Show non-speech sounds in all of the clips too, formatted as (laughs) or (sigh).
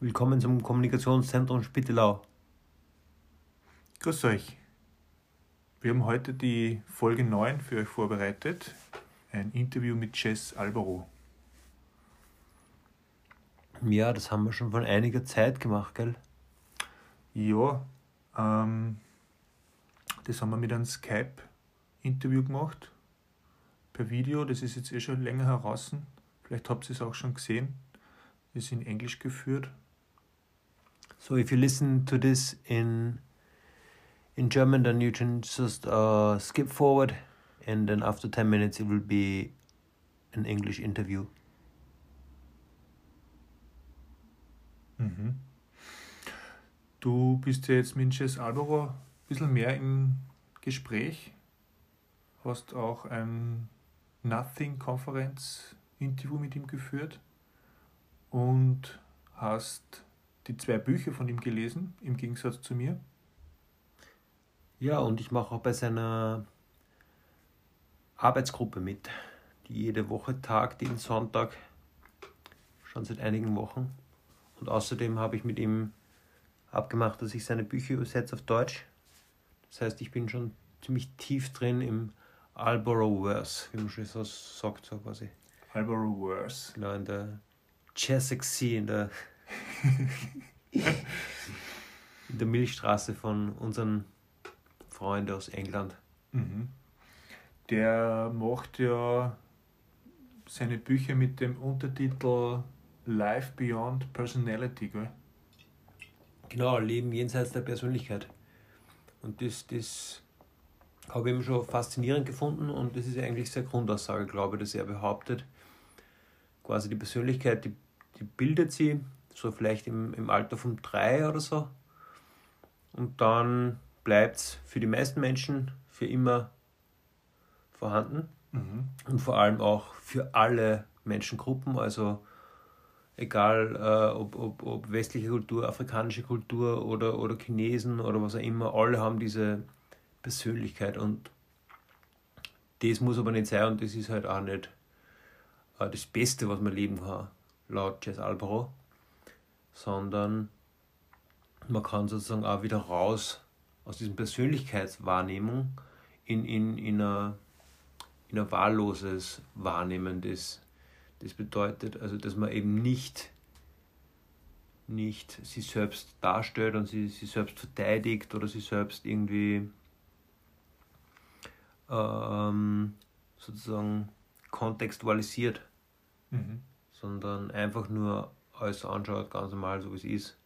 Willkommen zum Kommunikationszentrum Spittelau. Grüß euch. Wir haben heute die Folge 9 für euch vorbereitet. Ein Interview mit Jess Albaro. Ja, das haben wir schon vor einiger Zeit gemacht, gell? Ja, ähm, das haben wir mit einem Skype-Interview gemacht. Per Video, das ist jetzt eh schon länger heraus. Vielleicht habt ihr es auch schon gesehen. Das ist in Englisch geführt. So if you listen to this in in German, then you can just uh, skip forward, and then after ten minutes it will be an English interview. Mhm. Du bist ja jetzt mit Jess Albaro ein bisschen mehr im Gespräch. Hast auch ein Nothing-Konferenz-Interview mit ihm geführt und hast die zwei Bücher von ihm gelesen, im Gegensatz zu mir. Ja, und ich mache auch bei seiner Arbeitsgruppe mit, die jede Woche tagt, jeden Sonntag, schon seit einigen Wochen. Und außerdem habe ich mit ihm abgemacht, dass ich seine Bücher übersetze auf Deutsch. Das heißt, ich bin schon ziemlich tief drin im Alborough-Verse, wie man schon so sagt, so quasi. Alborough-Verse. Genau, in der Chessex Sea, in der, in der Milchstraße von unseren Freunden aus England. Mhm. Der macht ja seine Bücher mit dem Untertitel Life Beyond Personality, gell? Genau, Leben jenseits der Persönlichkeit. Und das, das habe ich eben schon faszinierend gefunden und das ist eigentlich seine Grundaussage, glaube ich, dass er behauptet, quasi die Persönlichkeit, die, die bildet sie, so vielleicht im, im Alter von drei oder so. Und dann bleibt es für die meisten Menschen für immer vorhanden. Mhm. Und vor allem auch für alle Menschengruppen, also egal äh, ob, ob, ob westliche Kultur, afrikanische Kultur oder, oder Chinesen oder was auch immer, alle haben diese Persönlichkeit und das muss aber nicht sein und das ist halt auch nicht äh, das Beste, was man leben kann, laut Jess Albaro, sondern man kann sozusagen auch wieder raus aus dieser Persönlichkeitswahrnehmung in, in, in, ein, in ein wahlloses Wahrnehmen des das bedeutet also, dass man eben nicht, nicht sich selbst darstellt und sie, sie selbst verteidigt oder sie selbst irgendwie ähm, sozusagen kontextualisiert, Mhm. sondern einfach nur alles anschaut, ganz normal, so wie es ist.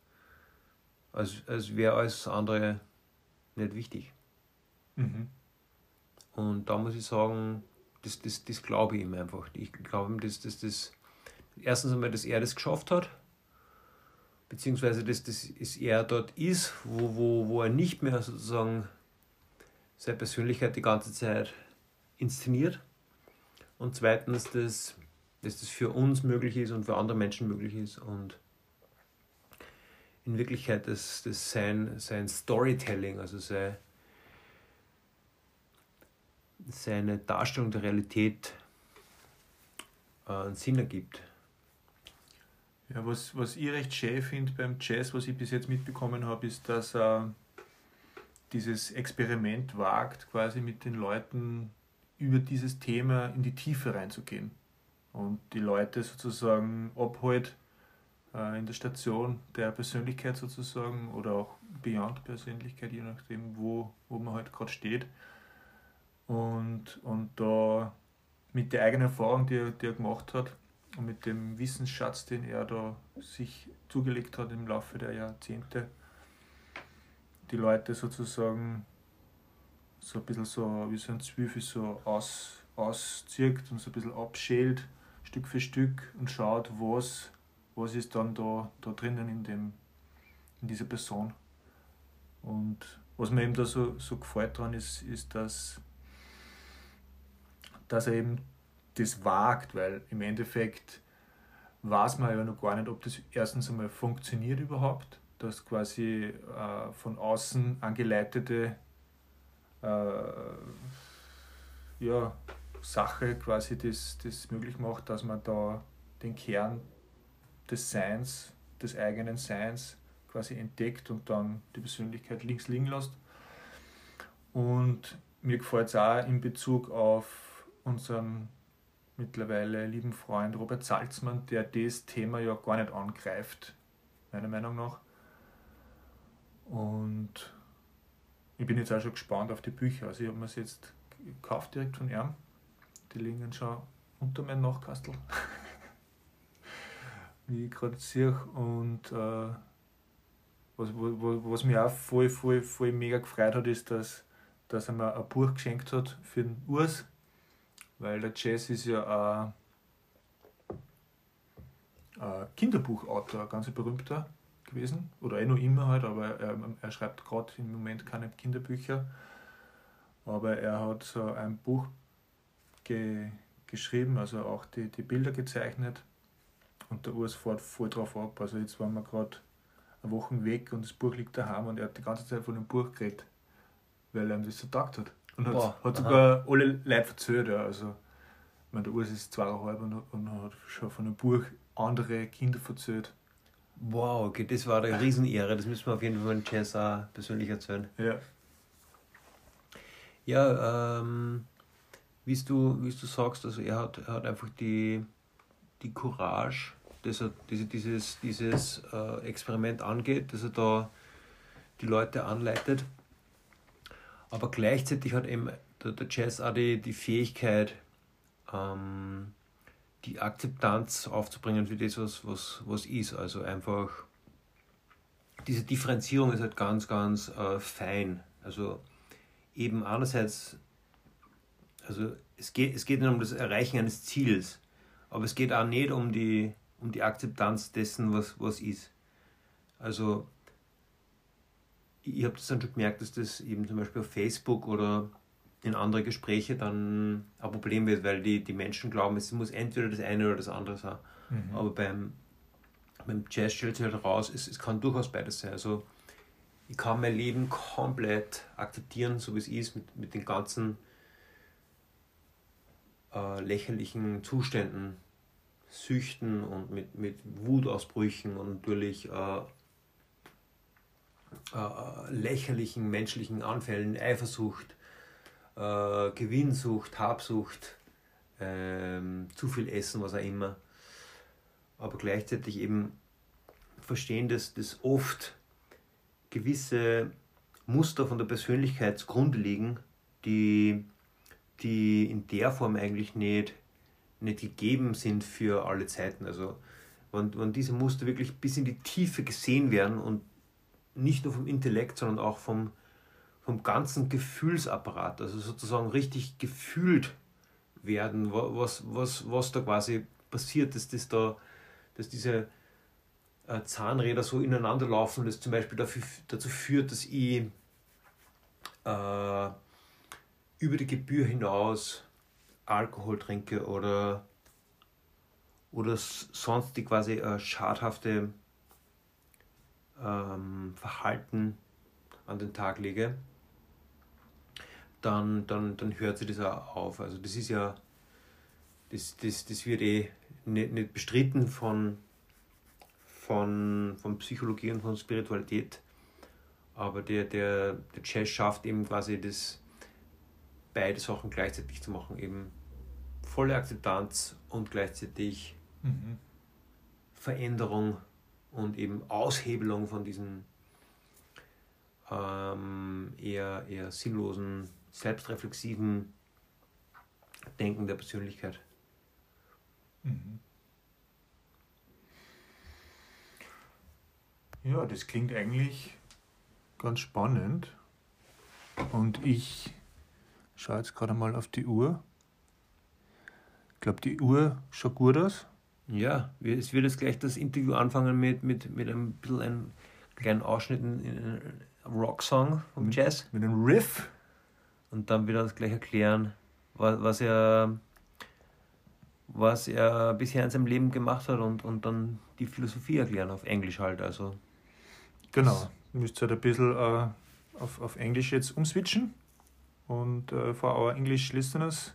Als, als wäre alles andere nicht wichtig. Mhm. Und da muss ich sagen, das, das, das glaube ich ihm einfach. Ich glaube ihm, dass, dass das erstens einmal, dass er das geschafft hat, beziehungsweise dass, dass er dort ist, wo, wo, wo er nicht mehr sozusagen seine Persönlichkeit die ganze Zeit inszeniert. Und zweitens, dass, dass das für uns möglich ist und für andere Menschen möglich ist. Und in Wirklichkeit dass das sein, sein Storytelling, also sein, seine Darstellung der Realität äh, einen Sinn ergibt. Ja, was, was ich recht schön finde beim Jazz, was ich bis jetzt mitbekommen habe, ist, dass er dieses Experiment wagt, quasi mit den Leuten über dieses Thema in die Tiefe reinzugehen. Und die Leute sozusagen abholt äh, in der Station der Persönlichkeit sozusagen oder auch Beyond Persönlichkeit, je nachdem, wo, wo man halt gerade steht. Und, und da mit der eigenen Erfahrung, die er, die er gemacht hat und mit dem Wissensschatz, den er da sich zugelegt hat im Laufe der Jahrzehnte, die Leute sozusagen so ein bisschen so wie so ein Zwiebel so aus, auszirkt und so ein bisschen abschält, Stück für Stück und schaut, was, was ist dann da, da drinnen in, dem, in dieser Person. Und was mir eben da so, so gefällt dran ist, ist, dass, dass er eben das wagt, weil im Endeffekt weiß man ja noch gar nicht, ob das erstens einmal funktioniert überhaupt, dass quasi äh, von außen angeleitete äh, ja, Sache quasi das, das möglich macht, dass man da den Kern des Seins des eigenen Seins quasi entdeckt und dann die Persönlichkeit links liegen lässt. Und mir gefällt es auch in Bezug auf unseren mittlerweile lieben Freund Robert Salzmann, der das Thema ja gar nicht angreift, meiner Meinung nach. Und ich bin jetzt auch schon gespannt auf die Bücher. Also ich habe mir es jetzt gekauft direkt von ihm. Die liegen schon unter meinem Nachkastel. (laughs) Wie ich gerade sehe. Und äh, was, wo, was mich auch voll, voll, voll mega gefreut hat, ist, dass, dass er mir ein Buch geschenkt hat für den Urs. Weil der Jazz ist ja ein, ein Kinderbuchautor, ein ganz berühmter gewesen. Oder eh noch immer halt, aber er, er schreibt gerade im Moment keine Kinderbücher. Aber er hat so ein Buch ge, geschrieben, also auch die, die Bilder gezeichnet. Und der Urs fährt voll drauf ab. Also jetzt waren wir gerade eine Woche weg und das Buch liegt daheim und er hat die ganze Zeit von dem Buch geredet, weil er ihm das so gedacht hat. Und hat, Boah, hat sogar alle Leute erzählt. Ja. Also, ich meine, der Urs ist zweieinhalb und, und hat schon von dem Buch andere Kinder erzählt. Wow, okay, das war eine Riesenehre. Das müssen wir auf jeden Fall in Jazz auch persönlich erzählen. Ja. Ja, ähm, wie du, du sagst, also er hat, er hat einfach die, die Courage, dass er diese, dieses, dieses äh, Experiment angeht, dass er da die Leute anleitet. Aber gleichzeitig hat eben der, der Jazz auch die, die Fähigkeit, ähm, die Akzeptanz aufzubringen für das, was, was, was ist. Also einfach, diese Differenzierung ist halt ganz, ganz äh, fein. Also eben einerseits, also es geht, es geht nicht um das Erreichen eines Ziels, aber es geht auch nicht um die, um die Akzeptanz dessen, was, was ist. Also ich habe das dann schon gemerkt, dass das eben zum Beispiel auf Facebook oder in andere Gespräche dann ein Problem wird, weil die, die Menschen glauben, es muss entweder das eine oder das andere sein. Mhm. Aber beim, beim Jazz stellt sich halt raus, es, es kann durchaus beides sein. Also ich kann mein Leben komplett akzeptieren, so wie es ist, mit, mit den ganzen äh, lächerlichen Zuständen, Süchten und mit, mit Wutausbrüchen und natürlich äh, äh, lächerlichen menschlichen Anfällen, Eifersucht, äh, Gewinnsucht, Habsucht, ähm, zu viel Essen, was auch immer. Aber gleichzeitig eben verstehen, dass das oft gewisse Muster von der Persönlichkeit liegen, die, die in der Form eigentlich nicht, nicht gegeben sind für alle Zeiten. Also wenn, wenn diese Muster wirklich bis in die Tiefe gesehen werden und nicht nur vom Intellekt, sondern auch vom, vom ganzen Gefühlsapparat, also sozusagen richtig gefühlt werden, was, was, was da quasi passiert, dass, das da, dass diese äh, Zahnräder so ineinander laufen, das zum Beispiel dafür, dazu führt, dass ich äh, über die Gebühr hinaus Alkohol trinke oder, oder sonst die quasi äh, schadhafte ähm, Verhalten an den Tag lege dann, dann, dann hört sich das auch auf. Also das ist ja, das, das, das wird eh nicht, nicht bestritten von, von, von Psychologie und von Spiritualität. Aber der, der, der Jazz schafft eben quasi das, beide Sachen gleichzeitig zu machen. Eben volle Akzeptanz und gleichzeitig mhm. Veränderung und eben Aushebelung von diesen ähm, eher, eher sinnlosen selbstreflexiven Denken der Persönlichkeit. Mhm. Ja, das klingt eigentlich ganz spannend. Und ich schaue jetzt gerade mal auf die Uhr. Ich glaube, die Uhr schaut gut aus. Ja, es wird jetzt gleich das Interview anfangen mit, mit, mit ein bisschen einem kleinen Ausschnitt in einem Rocksong vom Jazz. Mit einem Riff und dann wieder das gleich erklären, was, was er was er bisher in seinem Leben gemacht hat und, und dann die Philosophie erklären, auf Englisch halt. Also. Genau, ihr müsst halt ein bisschen uh, auf, auf Englisch jetzt umswitchen. Und uh, for our English listeners,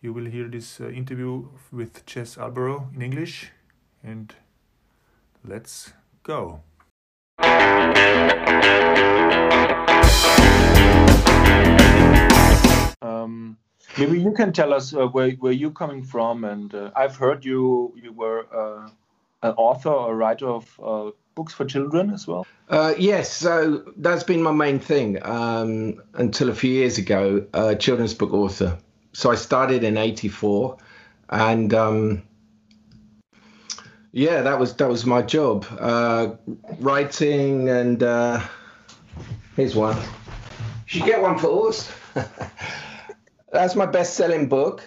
you will hear this uh, interview with Jez Alborough in English. And let's go. Um, maybe you can tell us uh, where, where you're coming from. And uh, I've heard you you were uh, an author or writer of uh, books for children as well. Uh, yes, so that's been my main thing um, until a few years ago. children's book author. So I started in '84, and um, yeah, that was that was my job, uh, writing and uh, here's one. You should get one for us. (laughs) That's my best-selling book.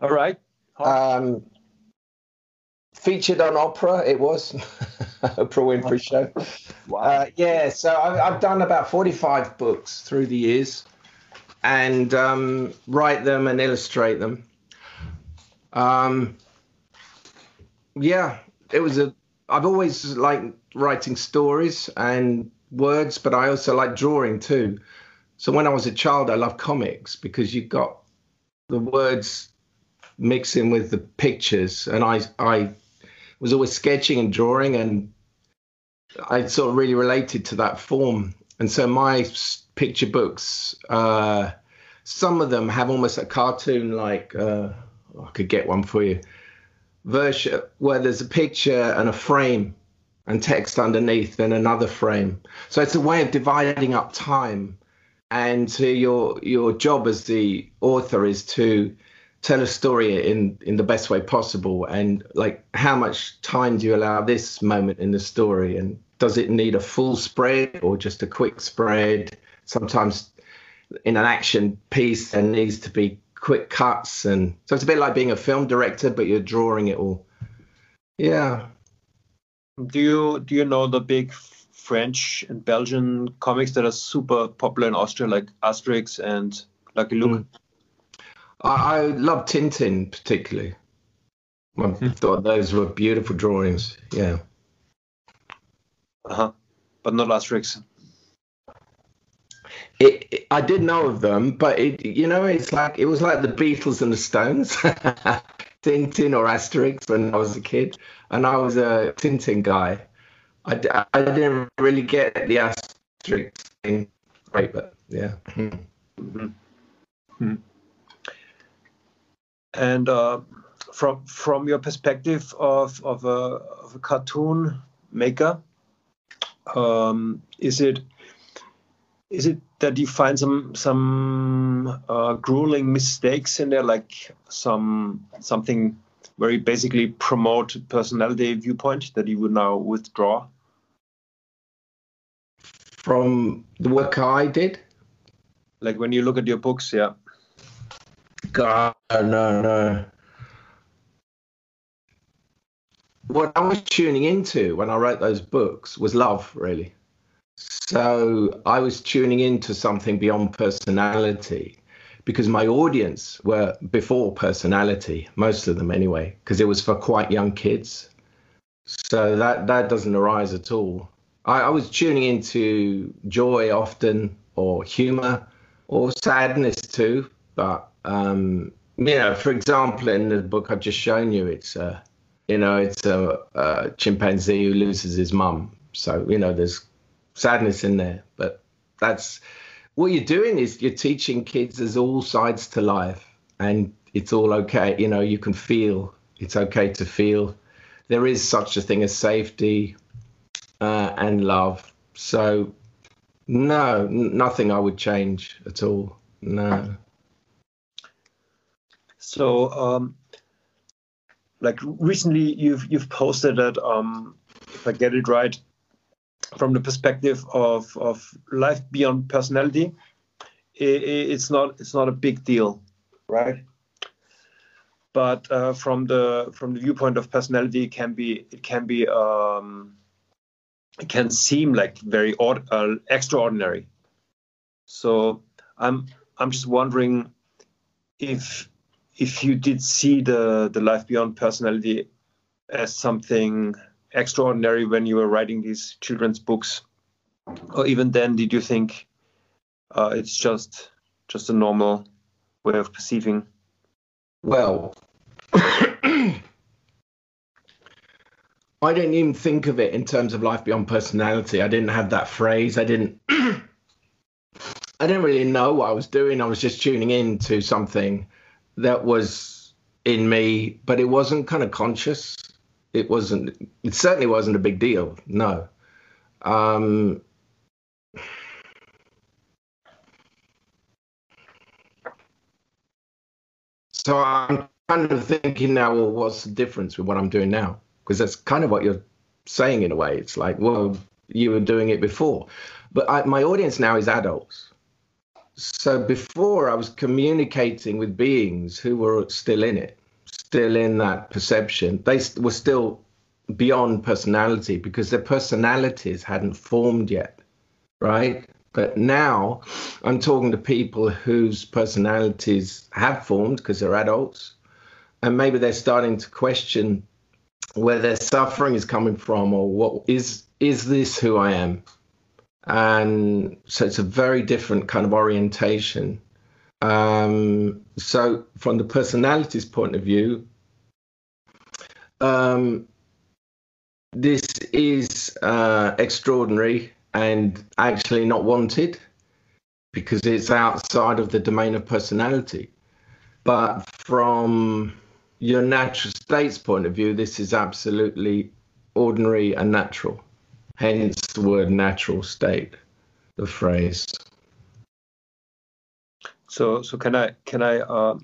All right. Um, featured on Oprah, it was (laughs) (laughs) Oprah Winfrey Show. Wow. Uh, yeah, so I've, I've, done about 45 books through the years, and um, write them and illustrate them. Um, yeah, it was a. I've always liked writing stories and words, but I also like drawing too. So when I was a child, I loved comics because you got the words mixing with the pictures, and I I was always sketching and drawing, and I sort of really related to that form. And so my picture books, uh, some of them have almost a cartoon like. Uh, I could get one for you version where there's a picture and a frame and text underneath, then another frame. So it's a way of dividing up time. And so your your job as the author is to tell a story in in the best way possible. And like, how much time do you allow this moment in the story? And does it need a full spread or just a quick spread? Sometimes in an action piece, there needs to be quick cuts and so it's a bit like being a film director but you're drawing it all yeah do you do you know the big french and belgian comics that are super popular in austria like asterix and lucky luke mm. I, I, love tintin particularly i mm. thought those were beautiful drawings yeah uh-huh but not asterix it, it, I did know of them, but it, you know, it's like it was like the Beatles and the Stones, (laughs) Tintin or Asterix when I was a kid, and I was a Tintin guy. I, I didn't really get the Asterix thing, right? But yeah. Mm-hmm. Hmm. And uh, from from your perspective of of a, of a cartoon maker, um, is it is it that you find some some uh, grueling mistakes in there, like some something where you basically promote personality viewpoint that you would now withdraw from the work I did? Like when you look at your books, yeah. God, no, no. What I was tuning into when I wrote those books was love, really. So I was tuning into something beyond personality because my audience were before personality, most of them anyway, because it was for quite young kids. So that that doesn't arise at all. I, I was tuning into joy often, or humor, or sadness too. But um, you know, for example, in the book I've just shown you, it's a you know it's a, a chimpanzee who loses his mum. So you know, there's sadness in there. But that's what you're doing is you're teaching kids there's all sides to life and it's all okay. You know, you can feel it's okay to feel. There is such a thing as safety uh, and love. So, no, nothing I would change at all. No. So, um, like recently, you've you've posted that um, if I get it right, from the perspective of, of life beyond personality, it, it's not it's not a big deal, right? But uh, from the from the viewpoint of personality, it can be it can be um, it can seem like very odd, uh, extraordinary. So I'm I'm just wondering if if you did see the the life beyond personality as something extraordinary when you were writing these children's books, or even then, did you think uh, it's just just a normal way of perceiving? Well, (coughs) I didn't even think of it in terms of life beyond personality. I didn't have that phrase. I didn't. (coughs) I didn't really know what I was doing. I was just tuning in to something that was in me, but it wasn't kind of conscious. It wasn't. It certainly wasn't a big deal. No. Um, so I'm kind of thinking now, well, what's the difference with what I'm doing now? Because that's kind of what you're saying in a way. It's like, well, you were doing it before, but I, my audience now is adults. So before I was communicating with beings who were still in it, still in that perception. They were still beyond personality because their personalities hadn't formed yet, right? But now I'm talking to people whose personalities have formed because they're adults, and maybe they're starting to question where their suffering is coming from or what is is this who I am? And so it's a very different kind of orientation. Um, so from the personalities point of view, um, this is uh, extraordinary and actually not wanted because it's outside of the domain of personality. But from your natural state's point of view, this is absolutely ordinary and natural. Hence the word natural state, the phrase. So, so can I can I uh,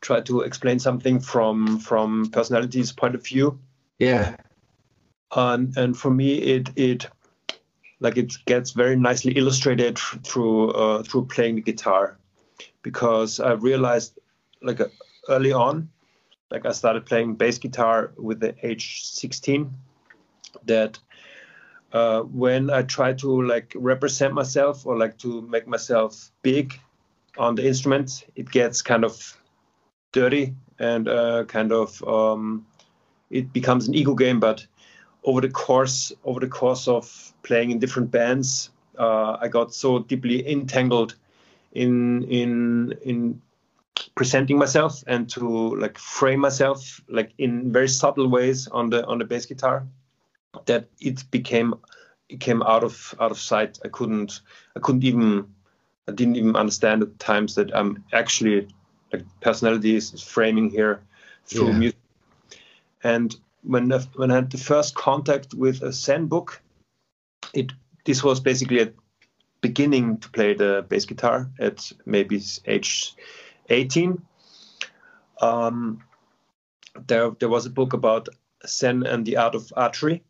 try to explain something from from personality's point of view? Yeah. And and for me, it it like it gets very nicely illustrated through uh, through playing the guitar because I realized like uh, early on like I started playing bass guitar with the age 16 that uh, when I try to like represent myself or like to make myself big on the instrument it gets kind of dirty and uh, kind of um, it becomes an ego game. But over the course over the course of playing in different bands, uh, I got so deeply entangled in in in presenting myself and to like frame myself like in very subtle ways on the on the bass guitar that it became it came out of out of sight. I couldn't I couldn't even I didn't even understand at times that I'm actually like personality is framing here through yeah. music. And when I, when I had the first contact with a Zen book, it this was basically a beginning to play the bass guitar at maybe age 18. Um, there there was a book about Zen and the art of archery.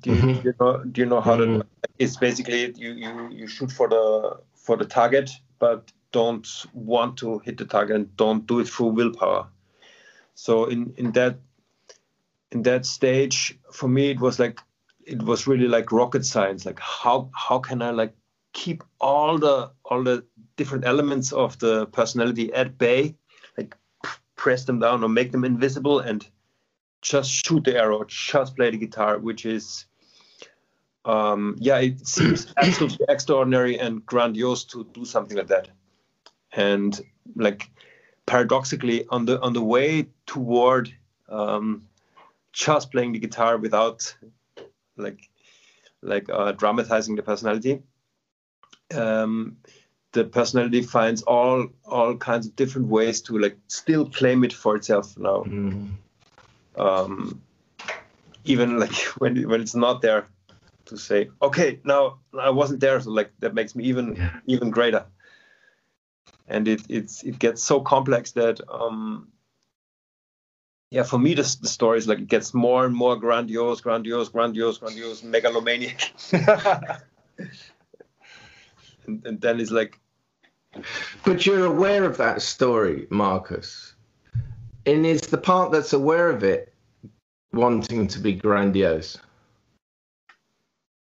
Do you, mm-hmm. do you know, do you know how mm-hmm. to? It's basically you, you you shoot for the for the target, but don't want to hit the target and don't do it through willpower. So in in that in that stage for me it was like it was really like rocket science like how how can i like keep all the all the different elements of the personality at bay like press them down or make them invisible and just shoot the arrow just play the guitar which is um yeah it seems (clears throat) absolutely extraordinary and grandiose to do something like that and like paradoxically on the on the way toward um just playing the guitar without like like uh, dramatizing the personality. Um, the personality finds all all kinds of different ways to like still claim it for itself now. Mm. Um, even like (laughs) when when it's not there, to say, okay, now I wasn't there, so like that makes me even yeah. even greater. And it it's it gets so complex that um, yeah, for me, the, the story is like it gets more and more grandiose, grandiose, grandiose, grandiose, megalomaniac. (laughs) and, and then it's like. But you're aware of that story, Marcus. And is the part that's aware of it wanting to be grandiose?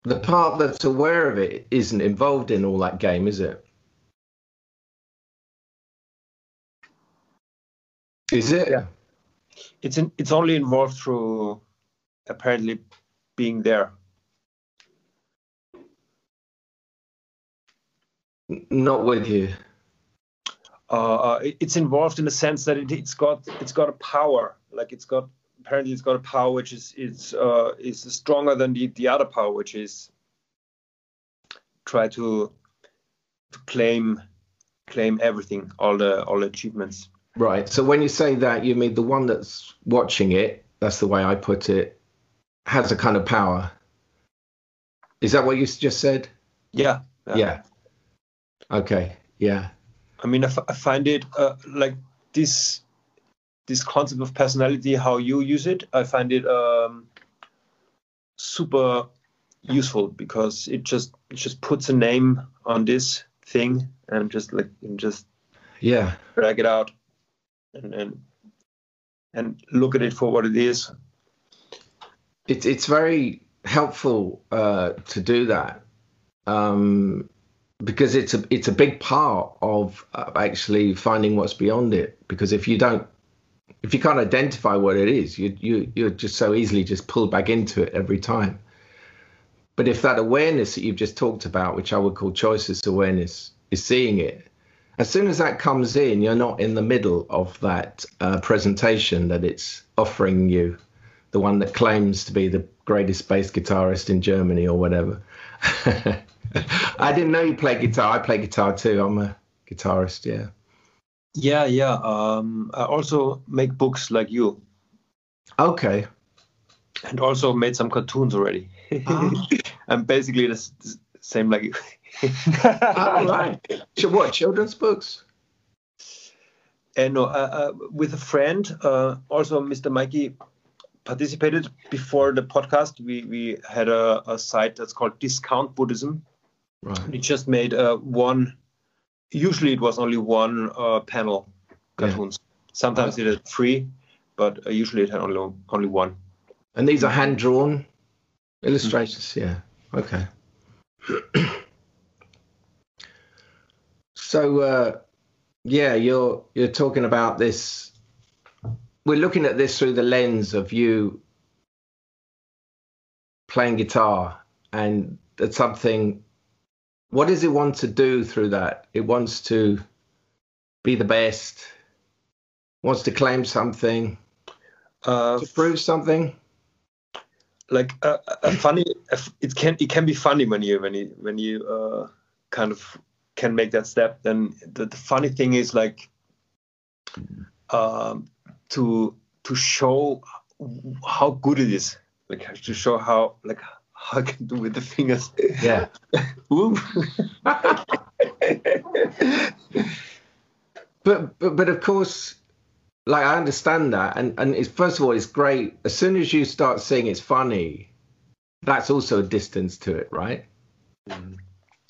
The part that's aware of it isn't involved in all that game, is it? Is it? Yeah it's in, it's only involved through apparently being there. Not with you. Uh, uh it's involved in the sense that it, has got it's got a power, like it's got apparently it's got a power which is it's uh, is stronger than the, the other power, which is try to to claim claim everything, all the all the achievements. Right. So when you say that, you mean the one that's watching it, that's the way I put it, has a kind of power. Is that what you just said? Yeah. Yeah. yeah. Okay. Yeah. I mean, I, find it uh, like this this concept of personality, how you use it, I find it um, super useful because it just it just puts a name on this thing and just like and just yeah drag it out and and and look at it for what it is. It's it's very helpful uh, to do that um, because it's a it's a big part of actually finding what's beyond it. Because if you don't if you can't identify what it is, you you you're just so easily just pulled back into it every time. But if that awareness that you've just talked about, which I would call choiceless awareness, is seeing it, as soon as that comes in, you're not in the middle of that uh, presentation that it's offering you, the one that claims to be the greatest bass guitarist in Germany or whatever. (laughs) (laughs) I didn't know you play guitar. I play guitar too. I'm a guitarist. Yeah. Yeah, yeah. Um, I also make books like you. Okay. And also made some cartoons already. Oh. (laughs) I'm basically the same like you. (laughs) oh, right. What children's books? And uh, uh, with a friend, uh, also Mr. Mikey participated before the podcast. We we had a, a site that's called Discount Buddhism. Right. We just made uh, one usually it was only one uh, panel cartoons. Yeah. Sometimes it had three, but uh, usually it had only only one. And these are hand drawn illustrations. Mm-hmm. Yeah. Okay. so uh, yeah, you're you're talking about this. We're looking at this through the lens of you playing guitar, and that's something what does it want to do through that? It wants to be the best, wants to claim something, uh, to prove something. Like a, a funny, it can it can be funny when you when you when you uh, kind of can make that step. Then the, the funny thing is like um, to to show how good it is, like to show how like I can do with the fingers. Yeah. (laughs) (laughs) but, but but of course, like I understand that, and and it's first of all, it's great. As soon as you start seeing it's funny, that's also a distance to it, right? Mm.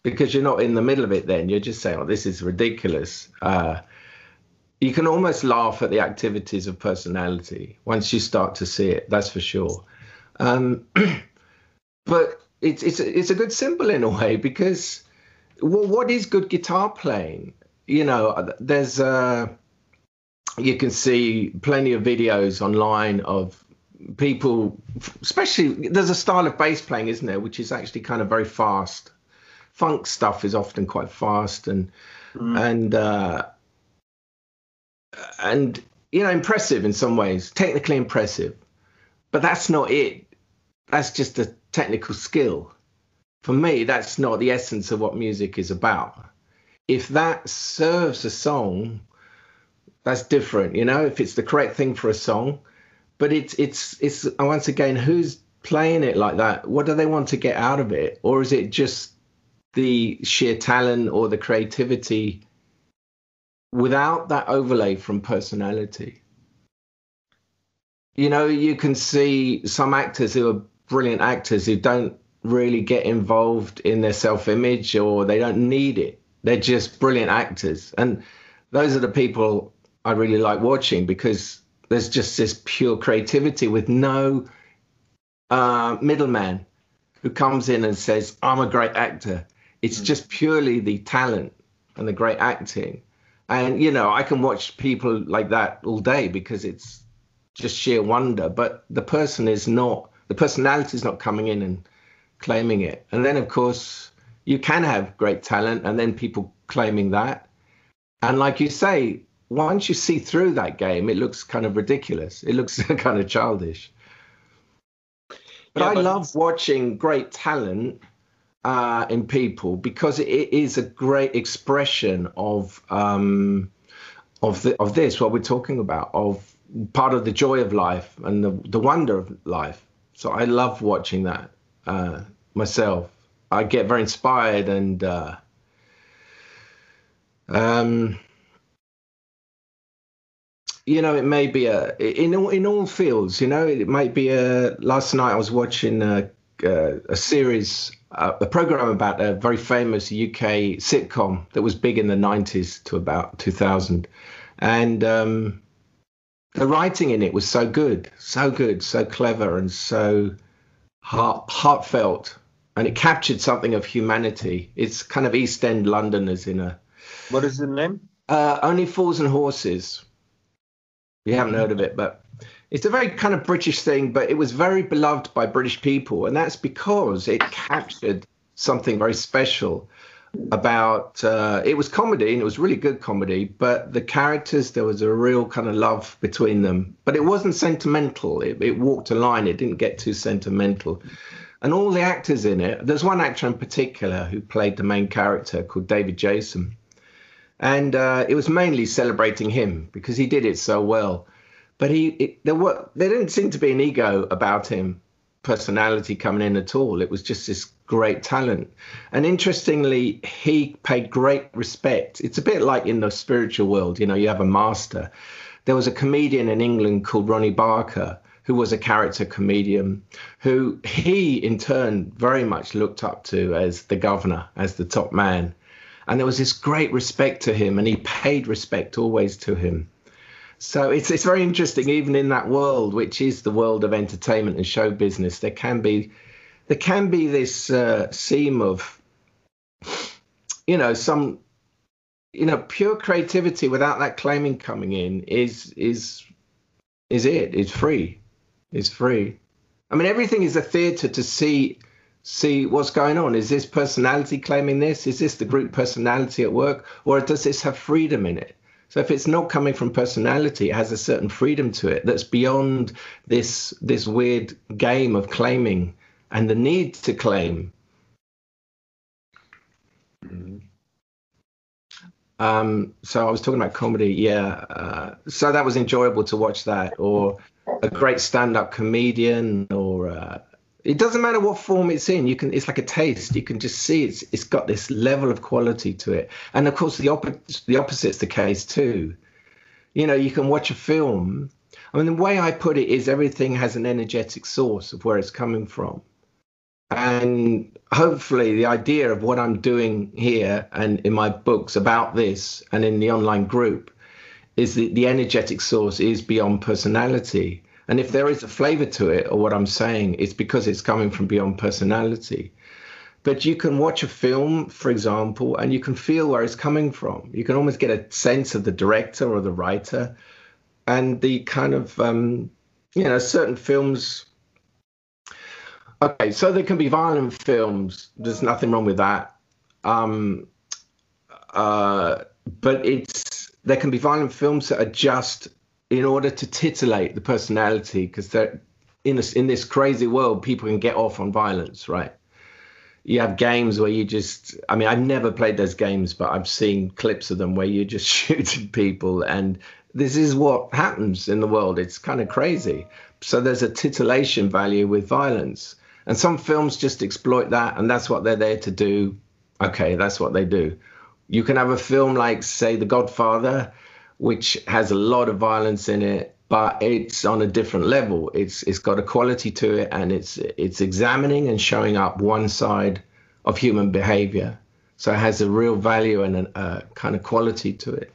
Because you're not in the middle of it. Then you're just saying, "Oh, this is ridiculous." Uh, you can almost laugh at the activities of personality once you start to see it. That's for sure. Um, (clears throat) but it's it's a, it's a good symbol in a way because well, what is good guitar playing? You know, there's uh, you can see plenty of videos online of people, especially there's a style of bass playing, isn't there, which is actually kind of very fast. Funk stuff is often quite fast and mm. and uh, and you know impressive in some ways, technically impressive, but that's not it. That's just a technical skill. For me, that's not the essence of what music is about. If that serves a song, that's different, you know, if it's the correct thing for a song. But it's it's it's uh, once again, who's playing it like that? What do they want to get out of it? Or is it just the sheer talent or the creativity without that overlay from personality? You know, you can see some actors who are brilliant actors who don't really get involved in their self image or they don't need it. They're just brilliant actors. And those are the people I really like watching because there's just this pure creativity with no uh, middleman who comes in and says, I'm a great actor. It's mm. just purely the talent and the great acting. And, you know, I can watch people like that all day because it's just sheer wonder. But the person is not the personality is not coming in and claiming it. And then, of course, you can have great talent and then people claiming that. And like you say, once you see through that game, it looks kind of ridiculous. It looks (laughs) kind of childish. But yeah, I but... love watching great talent uh, in people because it is a great expression of um, of the, of this what we're talking about of part of the joy of life and the, the wonder of life. So I love watching that uh, myself. I get very inspired and uh, um, you know, it may be a in all in all fields. You know, it might be a. Last night I was watching a, a, a series, a, a program about a very famous UK sitcom that was big in the '90s to about 2000, and um, the writing in it was so good, so good, so clever, and so heart, heartfelt, and it captured something of humanity. It's kind of East End Londoners in a. What is the name? Uh, Only Fools and Horses. You haven't heard of it, but it's a very kind of British thing, but it was very beloved by British people, and that's because it captured something very special about uh, it was comedy and it was really good comedy but the characters there was a real kind of love between them. But it wasn't sentimental. It, it walked a line. It didn't get too sentimental. And all the actors in it there's one actor in particular who played the main character called david jason. And uh, it was mainly celebrating him because he did it so well. But he, it, there were there didn't seem to be an ego about him, personality coming in at all. It was just this great talent, and interestingly, he paid great respect. It's a bit like in the spiritual world, you know, you have a master. There was a comedian in England called Ronnie Barker who was a character comedian, who he in turn very much looked up to as the governor, as the top man and there was this great respect to him, and he paid respect always to him. So it's it's very interesting, even in that world, which is the world of entertainment and show business, there can be there can be this uh, seam of you know some you know pure creativity without that claiming coming in is is is it it's free it's free i mean everything is a theater to see see what's going on. Is this personality claiming this? Is this the group personality at work? Or does this have freedom in it? So if it's not coming from personality, it has a certain freedom to it that's beyond this this weird game of claiming and the need to claim. Um, so I was talking about comedy, yeah. Uh, so that was enjoyable to watch that, or a great stand-up comedian, or uh, it doesn't matter what form it's in you can it's like a taste. You can just see it's it's got this level of quality to it. And of course the opposite the opposite's the case too. You know you can watch a film. I mean the way i put it is everything has an energetic source of where it's coming from. And hopefully the idea of what i'm doing here and in my books about this and in the online group is that the energetic source is beyond personality and if there is a flavor to it, or what I'm saying, it's because it's coming from beyond personality. But you can watch a film, for example, and you can feel where it's coming from. You can almost get a sense of the director or the writer and the kind of, um, you know, certain films. Okay, so there can be violent films. There's nothing wrong with that. Um, uh, but it's there can be violent films that are just in order to titillate the personality, because they're in this in this crazy world, people can get off on violence, right? You have games where you just, I mean, I've never played those games, but I've seen clips of them where you're just (laughs) shooting people, and this is what happens in the world. It's kind of crazy. So there's a titillation value with violence, and some films just exploit that, and that's what they're there to do. Okay, that's what they do. You can have a film like, say, The Godfather, which has a lot of violence in it, but it's on a different level. It's it's got a quality to it, and it's it's examining and showing up one side of human behavior. So it has a real value and a, kind of quality to it.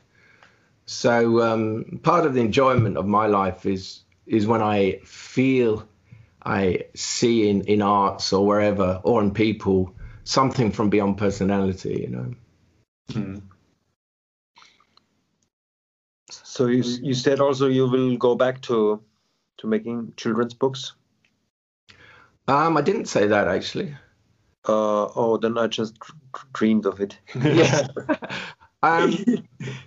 So um, part of the enjoyment of my life is is when I feel I see in, in arts or wherever or in people something from beyond personality, you know. Mm. So you you said also you will go back to to making children's books. Um, I didn't say that actually. Uh, oh, then I just dreamed of it. (laughs) yeah. (laughs) um,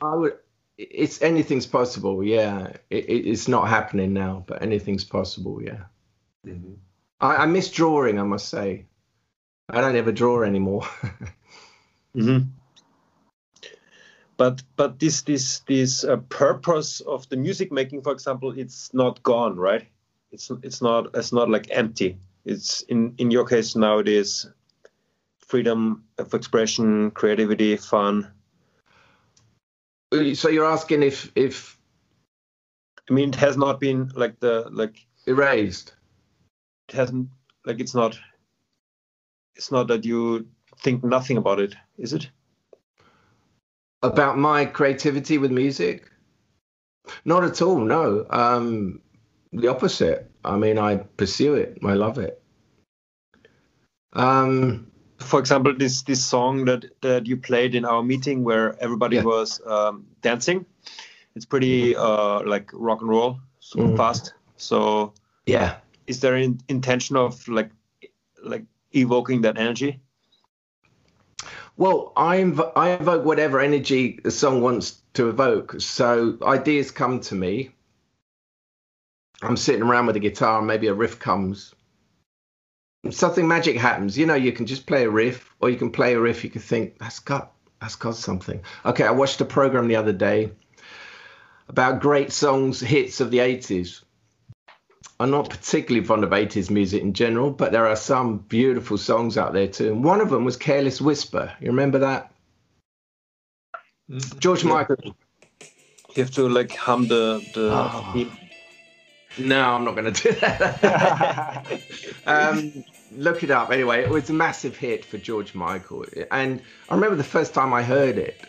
I would. it's anything's possible. Yeah, it, it's not happening now, but anything's possible. Yeah. Mm-hmm. I, I miss drawing. I must say, I don't ever draw anymore. (laughs) mm-hmm. But but this this this uh, purpose of the music making, for example, it's not gone, right? It's it's not it's not like empty. It's in in your case now it is freedom of expression, creativity, fun so you're asking if if I mean it has not been like the like erased. It hasn't like it's not it's not that you think nothing about it, is it? About my creativity with music? Not at all, no. Um the opposite. I mean I pursue it. I love it. Um for example, this this song that that you played in our meeting where everybody yeah. was um, dancing. It's pretty uh, like rock and roll, so mm. fast. So yeah, is there an intention of like like evoking that energy? Well, I inv- I evoke whatever energy the song wants to evoke. So ideas come to me. I'm sitting around with a guitar, and maybe a riff comes, something magic happens. You know, you can just play a riff, or you can play a riff. You can think that's got that's got something. Okay, I watched a program the other day about great songs, hits of the '80s. I'm not particularly fond of 80s music in general, but there are some beautiful songs out there too. And one of them was Careless Whisper. You remember that? Mm-hmm. George yeah. Michael. You have to like hum the the oh. No, I'm not going to do that. (laughs) um, look it up. Anyway, it was a massive hit for George Michael. And I remember the first time I heard it,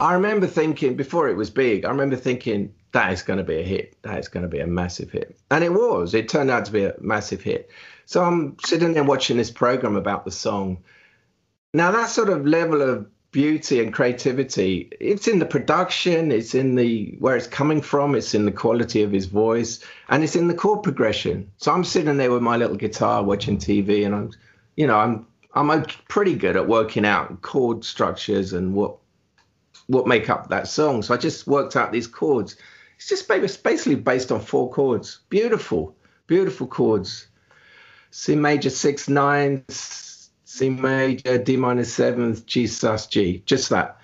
I remember thinking, before it was big, I remember thinking, that is going to be a hit. That is going to be a massive hit. And it was. It turned out to be a massive hit. So I'm sitting there watching this program about the song. Now, that sort of level of beauty and creativity it's in the production it's in the where it's coming from it's in the quality of his voice and it's in the chord progression so i'm sitting there with my little guitar watching tv and i'm you know i'm i'm pretty good at working out chord structures and what what make up that song so i just worked out these chords it's just basically based on four chords beautiful beautiful chords c major six nine C major, D minor seventh, G sus G, just that.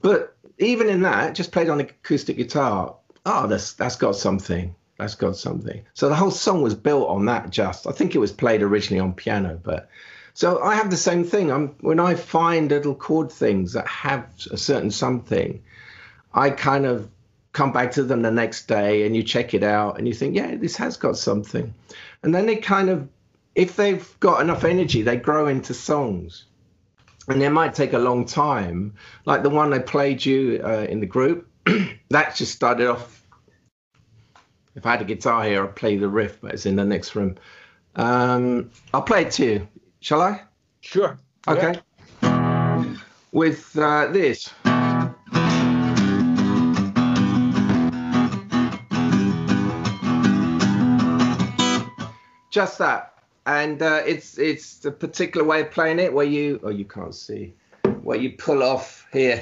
But even in that, just played on acoustic guitar. Oh, that's that's got something. That's got something. So the whole song was built on that. Just I think it was played originally on piano, but so I have the same thing. I'm when I find little chord things that have a certain something, I kind of come back to them the next day and you check it out and you think, yeah, this has got something, and then it kind of if they've got enough energy, they grow into songs. And they might take a long time, like the one I played you uh, in the group. (clears throat) that just started off. If I had a guitar here, I'd play the riff, but it's in the next room. Um, I'll play it to you. Shall I? Sure. Okay. Yeah. With uh, this. Just that and uh, it's it's a particular way of playing it where you oh you can't see where you pull off here.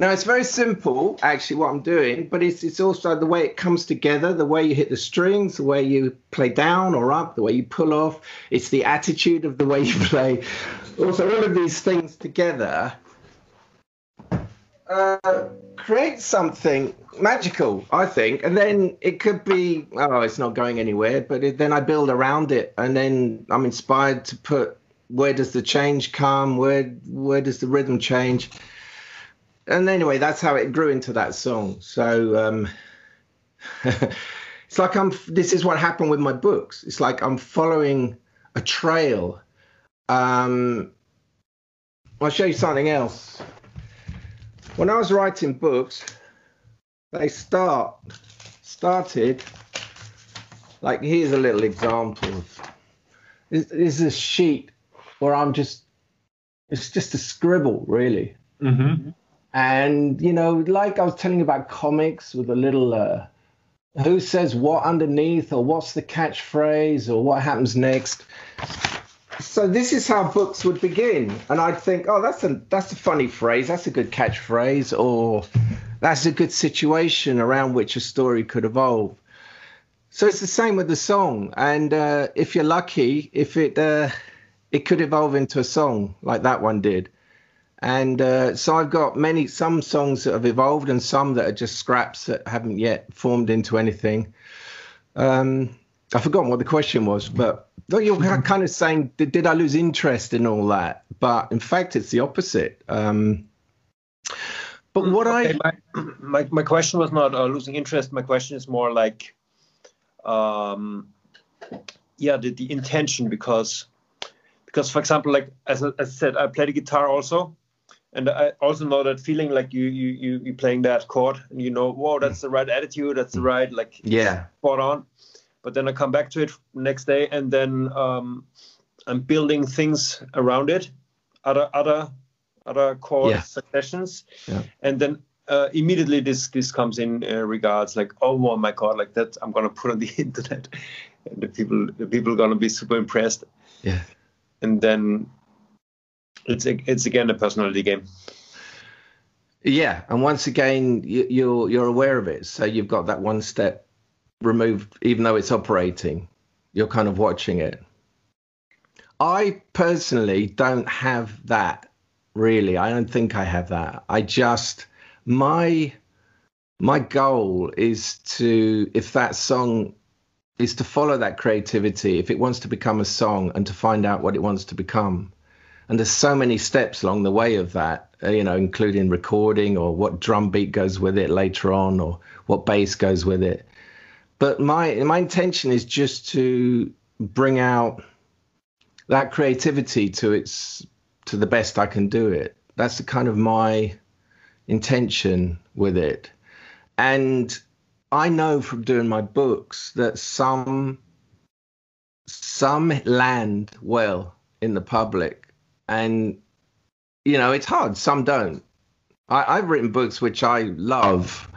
Now it's very simple, actually, what I'm doing, but it's it's also the way it comes together, the way you hit the strings, the way you play down or up, the way you pull off. It's the attitude of the way you (laughs) play. Also, all of these things together uh, create something magical, I think. And then it could be, oh, it's not going anywhere, but it, then I build around it, and then I'm inspired to put where does the change come, where where does the rhythm change, and anyway, that's how it grew into that song. So um, (laughs) it's like I'm. This is what happened with my books. It's like I'm following a trail. Um, I'll show you something else when I was writing books, they start started like here's a little example of this is a sheet where I'm just it's just a scribble really. Mm-hmm. And you know, like I was telling you about comics with a little uh, who says what underneath or what's the catchphrase or what happens next. so this is how books would begin, and I'd think, oh, that's a that's a funny phrase, that's a good catchphrase, or that's a good situation around which a story could evolve. So it's the same with the song, and uh, if you're lucky, if it uh, it could evolve into a song like that one did. And uh, so I've got many, some songs that have evolved and some that are just scraps that haven't yet formed into anything. Um, I've forgotten what the question was, but you're kind of saying, did, did, I lose interest in all that? But in fact, it's the opposite. Um, but what okay, I. My, (clears throat) my, my, question was not uh, losing interest. My question is more like, um, yeah, the, the intention, because, because for example, like as as I said, I play the guitar also and I also know that feeling like you you you you playing that chord and you know, whoa, that's the right attitude, that's the right like yeah, spot on. But then I come back to it next day, and then um, I'm building things around it, other other other chord yeah. successions, yeah. and then uh, immediately this this comes in uh, regards like oh, oh my god like that I'm gonna put on the (laughs) internet, and the people the people are gonna be super impressed. Yeah, and then it's it's again a personality game. Yeah, and once again, you, you're you're aware of it, so you've got that one step removed, even though it's operating. You're kind of watching it. I personally don't have that really. I don't think I have that. I just my my goal is to if that song is to follow that creativity if it wants to become a song and to find out what it wants to become and there's so many steps along the way of that uh, you know including recording or what drum beat goes with it later on or what bass goes with it. But my my intention is just to bring out that creativity to its to the best I can do it. That's the kind of my intention with it. And I know from doing my books that some some land well in the public and you know it's hard. Some don't. I, I've written books which I love,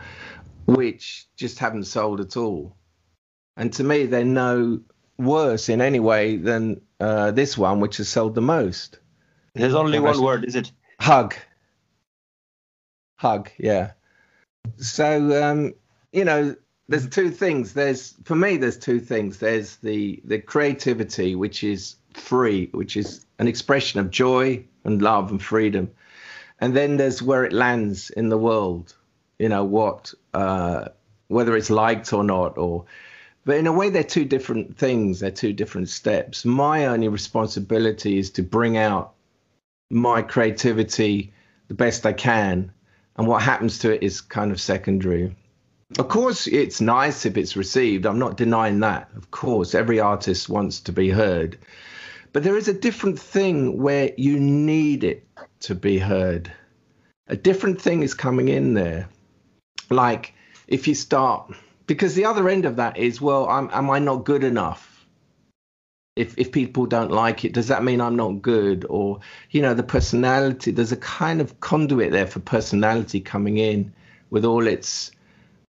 which just haven't sold at all, and to me they're no worse in any way than uh, this one, which has sold the most. There's only one word, is it? Hug. Hug, yeah. So um, you know, there's two things. There's for me, there's two things. There's the the creativity, which is free, which is an expression of joy and love and freedom. And then there's where it lands in the world, you know, what, uh, whether it's liked or not, or, but in a way, they're two different things, they're two different steps. My only responsibility is to bring out my creativity the best I can. And what happens to it is kind of secondary. Of course, it's nice if it's received. I'm not denying that. Of course, every artist wants to be heard. But there is a different thing where you need it to be heard. A different thing is coming in there. Like if you start, because the other end of that is, well, I'm, am I not good enough? If, if people don't like it, does that mean I'm not good? Or, you know, the personality, there's a kind of conduit there for personality coming in with all its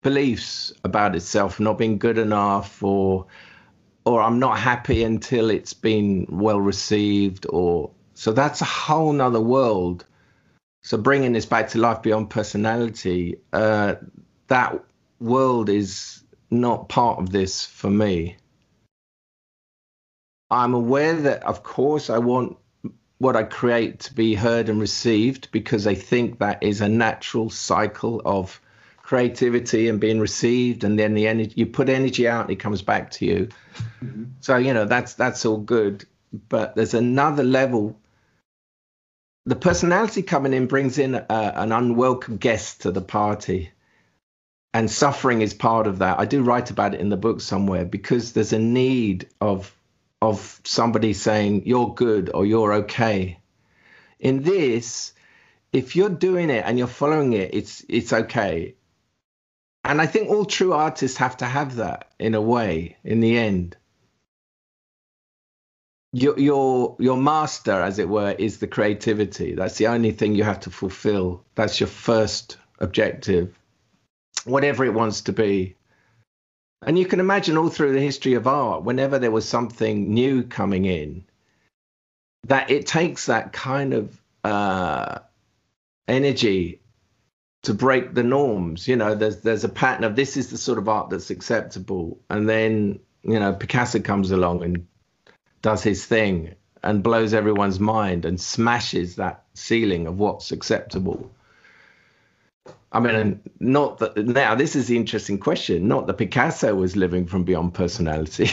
beliefs about itself not being good enough or or I'm not happy until it's been well received, or so that's a whole nother world. So bringing this back to life beyond personality, uh, that world is not part of this for me. I'm aware that, of course, I want what I create to be heard and received because I think that is a natural cycle of creativity and being received and then the energy you put energy out and it comes back to you. Mm-hmm. so you know that's that's all good but there's another level. The personality coming in brings in a, an unwelcome guest to the party and suffering is part of that. I do write about it in the book somewhere because there's a need of of somebody saying you're good or you're okay. In this if you're doing it and you're following it it's it's okay and I think all true artists have to have that in a way, in the end. Your, your, your master, as it were, is the creativity. That's the only thing you have to fulfill. That's your first objective, whatever it wants to be. And you can imagine all through the history of art, whenever there was something new coming in, that it takes that kind of uh, energy to break the norms. You know, there's there's a pattern of this is the sort of art that's acceptable, and then you know Picasso comes along and does his thing and blows everyone's mind and smashes that ceiling of what's acceptable. I mean, not that now this is the interesting question. Not that Picasso was living from beyond personality.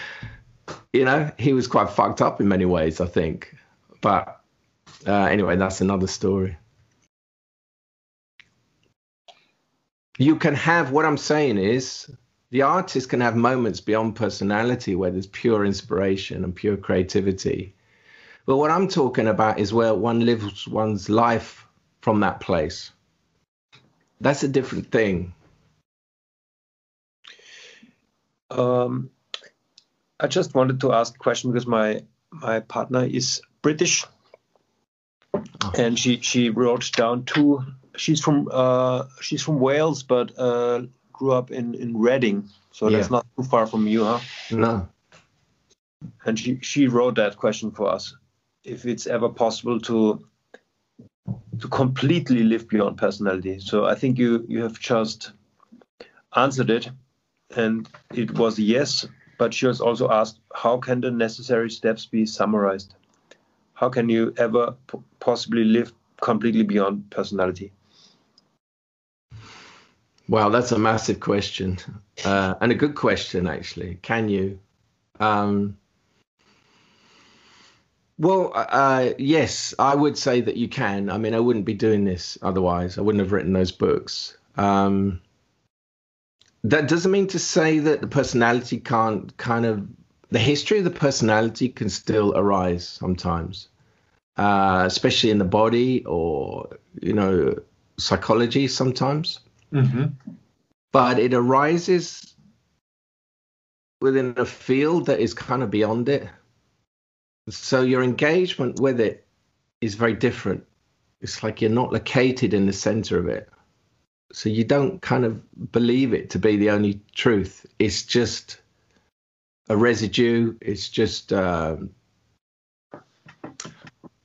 (laughs) you know, he was quite fucked up in many ways, I think. But uh, anyway, that's another story. You can have what I'm saying is the artist can have moments beyond personality where there's pure inspiration and pure creativity. But what I'm talking about is where one lives one's life from that place. That's a different thing. Um, I just wanted to ask a question because my my partner is British, oh. and she she wrote down two. She's from uh, she's from Wales, but uh, grew up in in Reading, so yeah. that's not too far from you, huh? No. And she she wrote that question for us, if it's ever possible to to completely live beyond personality. So I think you you have just answered it, and it was yes. But she was also asked, how can the necessary steps be summarized? How can you ever possibly live completely beyond personality? Well, that's a massive question, uh, and a good question actually. Can you? Um, well, uh, yes, I would say that you can. I mean, I wouldn't be doing this otherwise. I wouldn't have written those books. Um, that doesn't mean to say that the personality can't kind of the history of the personality can still arise sometimes, uh, especially in the body or you know psychology sometimes. Mm-hmm. But it arises within a field that is kind of beyond it. So your engagement with it is very different. It's like you're not located in the center of it. So you don't kind of believe it to be the only truth. It's just a residue. It's just uh,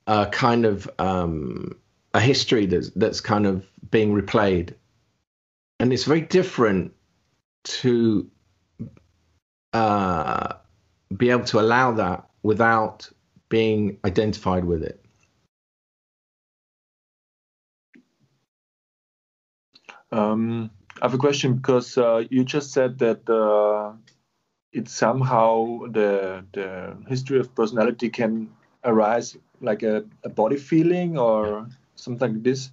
a kind of um, a history that's that's kind of being replayed and it's very different to uh, be able to allow that without being identified with it. Um, I have a question because uh, you just said that uh, it's somehow the the history of personality can arise like a, a body feeling or something like this,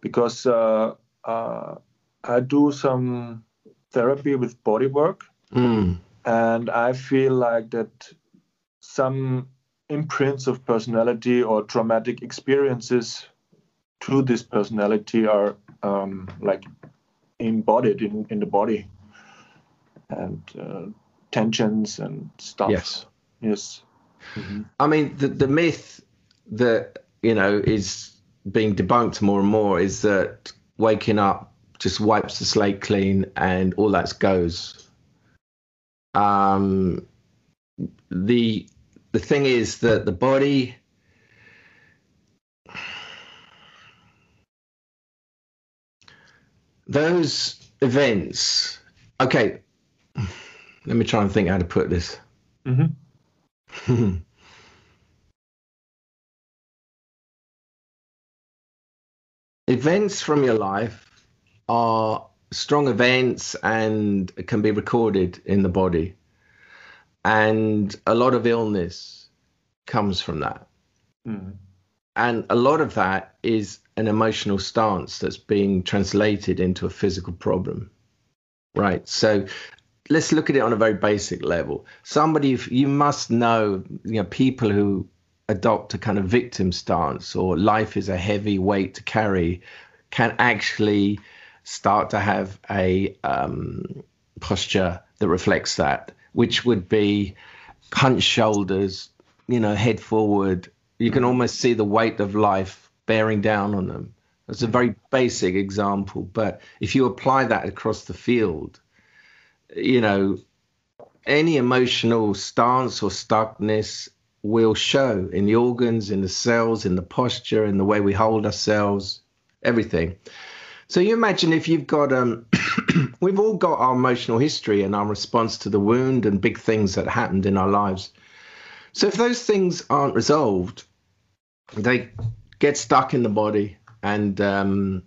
because uh, uh I do some therapy with body work, mm. and I feel like that some imprints of personality or traumatic experiences to this personality are um, like embodied in, in the body and uh, tensions and stuff. Yes. Yes. Mm-hmm. I mean, the, the myth that, you know, is being debunked more and more is that waking up just wipes the slate clean and all that goes. Um, the the thing is that the body those events okay let me try and think how to put this mm-hmm. (laughs) events from your life are strong events and can be recorded in the body. And a lot of illness comes from that. Mm. And a lot of that is an emotional stance that's being translated into a physical problem. Right. So let's look at it on a very basic level. Somebody, you must know, you know, people who adopt a kind of victim stance or life is a heavy weight to carry can actually start to have a um, posture that reflects that, which would be hunched shoulders, you know, head forward. You can almost see the weight of life bearing down on them. That's a very basic example, but if you apply that across the field, you know, any emotional stance or stuckness will show in the organs, in the cells, in the posture, in the way we hold ourselves, everything. So you imagine if you've got um (clears throat) we've all got our emotional history and our response to the wound and big things that happened in our lives. So if those things aren't resolved, they get stuck in the body and um,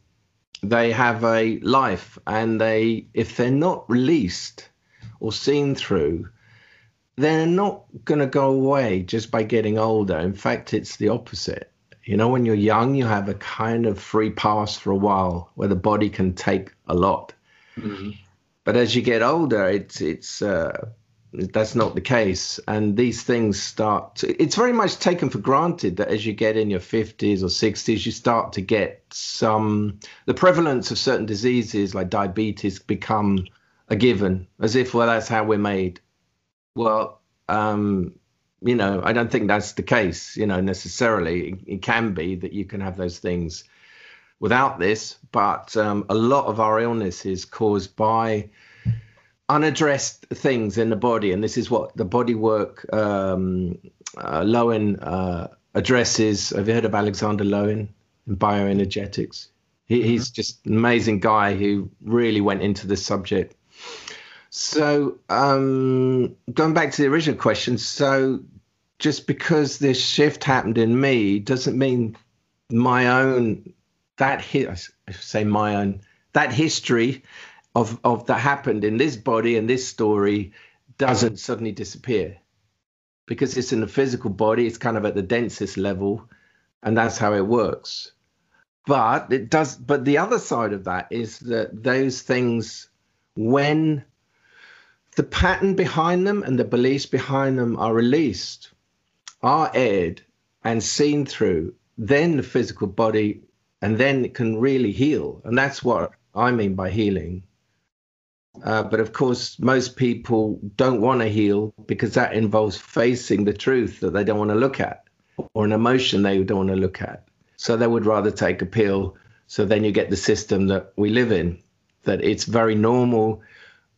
they have a life and they if they're not released or seen through they're not going to go away just by getting older in fact it's the opposite you know when you're young you have a kind of free pass for a while where the body can take a lot mm-hmm. but as you get older it's it's uh, that's not the case. And these things start, to, it's very much taken for granted that as you get in your 50s or 60s, you start to get some, the prevalence of certain diseases like diabetes become a given, as if, well, that's how we're made. Well, um, you know, I don't think that's the case, you know, necessarily. It, it can be that you can have those things without this, but um, a lot of our illness is caused by unaddressed things in the body, and this is what the body work um, uh, Lowen uh, addresses. Have you heard of Alexander Lowen in bioenergetics? He, mm-hmm. He's just an amazing guy who really went into this subject. So, um, going back to the original question, so just because this shift happened in me doesn't mean my own that. I say my own that history of of that happened in this body and this story doesn't suddenly disappear because it's in the physical body it's kind of at the densest level and that's how it works but it does but the other side of that is that those things when the pattern behind them and the beliefs behind them are released are aired and seen through then the physical body and then it can really heal and that's what i mean by healing uh, but of course, most people don't want to heal because that involves facing the truth that they don't want to look at or an emotion they don't want to look at. So they would rather take a pill. So then you get the system that we live in, that it's very normal.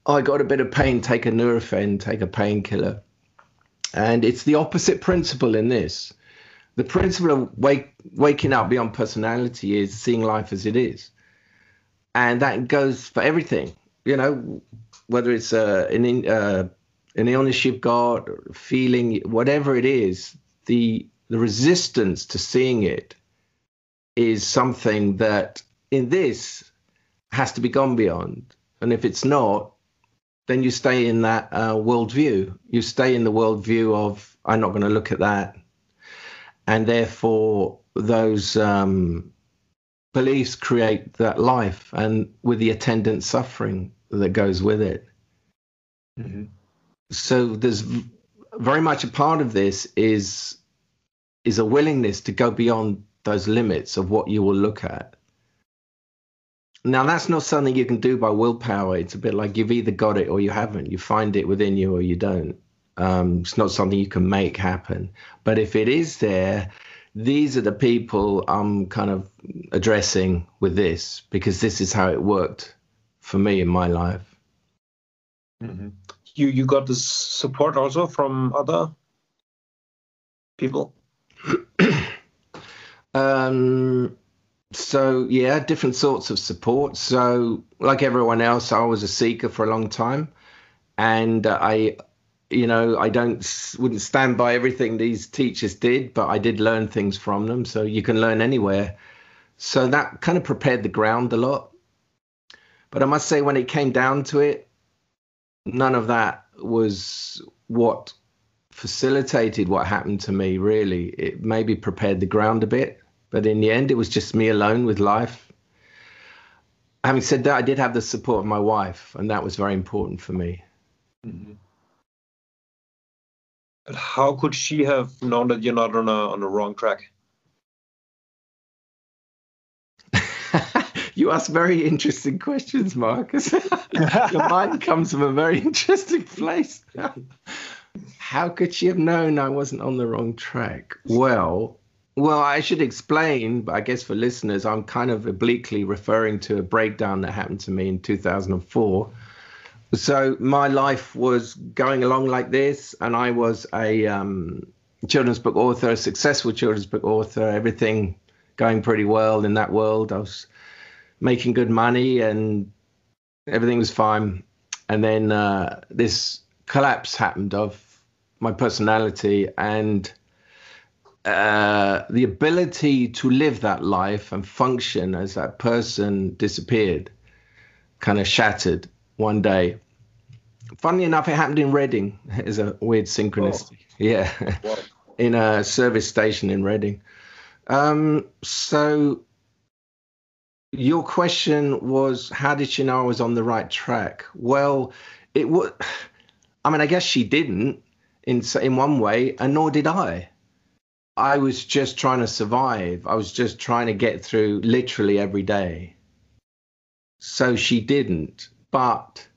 Oh, I got a bit of pain, take a Nurofen, take a painkiller. And it's the opposite principle in this. The principle of wake, waking up beyond personality is seeing life as it is. And that goes for everything you know, whether it's uh, an uh, an illness you've got, feeling, whatever it is, the the resistance to seeing it is something that in this has to be gone beyond. And if it's not, then you stay in that uh, worldview. You stay in the worldview of I'm not going to look at that, and therefore those um, beliefs create that life, and with the attendant suffering that goes with it. Mm-hmm. So there's very much a part of this is is a willingness to go beyond those limits of what you will look at. Now that's not something you can do by willpower. It's a bit like you've either got it or you haven't. You find it within you or you don't. Um, it's not something you can make happen. But if it is there, these are the people I'm kind of addressing with this because this is how it worked for me in my life. Mm-hmm. You you got this support also from other people. (clears throat) um. So yeah, different sorts of support. So like everyone else, I was a seeker for a long time, and uh, I you know i don't wouldn't stand by everything these teachers did but i did learn things from them. So you can learn anywhere. So that kind of prepared the ground a lot. But I must say, when it came down to it, none of that was what facilitated what happened to me, really. It maybe prepared the ground a bit, but in the end, it was just me alone with life. Having said that, I did have the support of my wife, and that was very important for me. Mm-hmm. How could she have known that you're not on a on a wrong track? (laughs) you ask very interesting questions, Marcus. (laughs) Your mind comes from a very interesting place. (laughs) How could she have known I wasn't on the wrong track? Well, well, I should explain, but I guess for listeners, I'm kind of obliquely referring to a breakdown that happened to me in 2004. So my life was going along like this, and I was a um, children's book author, a successful children's book author, everything going pretty well in that world. I was making good money and everything was fine. And then uh, this collapse happened of my personality and uh, the ability to live that life and function as that person disappeared, kind of shattered one day. Funnily enough, it happened in Reading. (laughs) It's a weird synchronicity. Oh. Yeah, (laughs) in a service station in Reading. Um, so your question was, how did she know I was on the right track? Well, it would. (sighs) I mean, I guess she didn't in in one way, and nor did I. I was just trying to survive. I was just trying to get through literally every day. So she didn't. But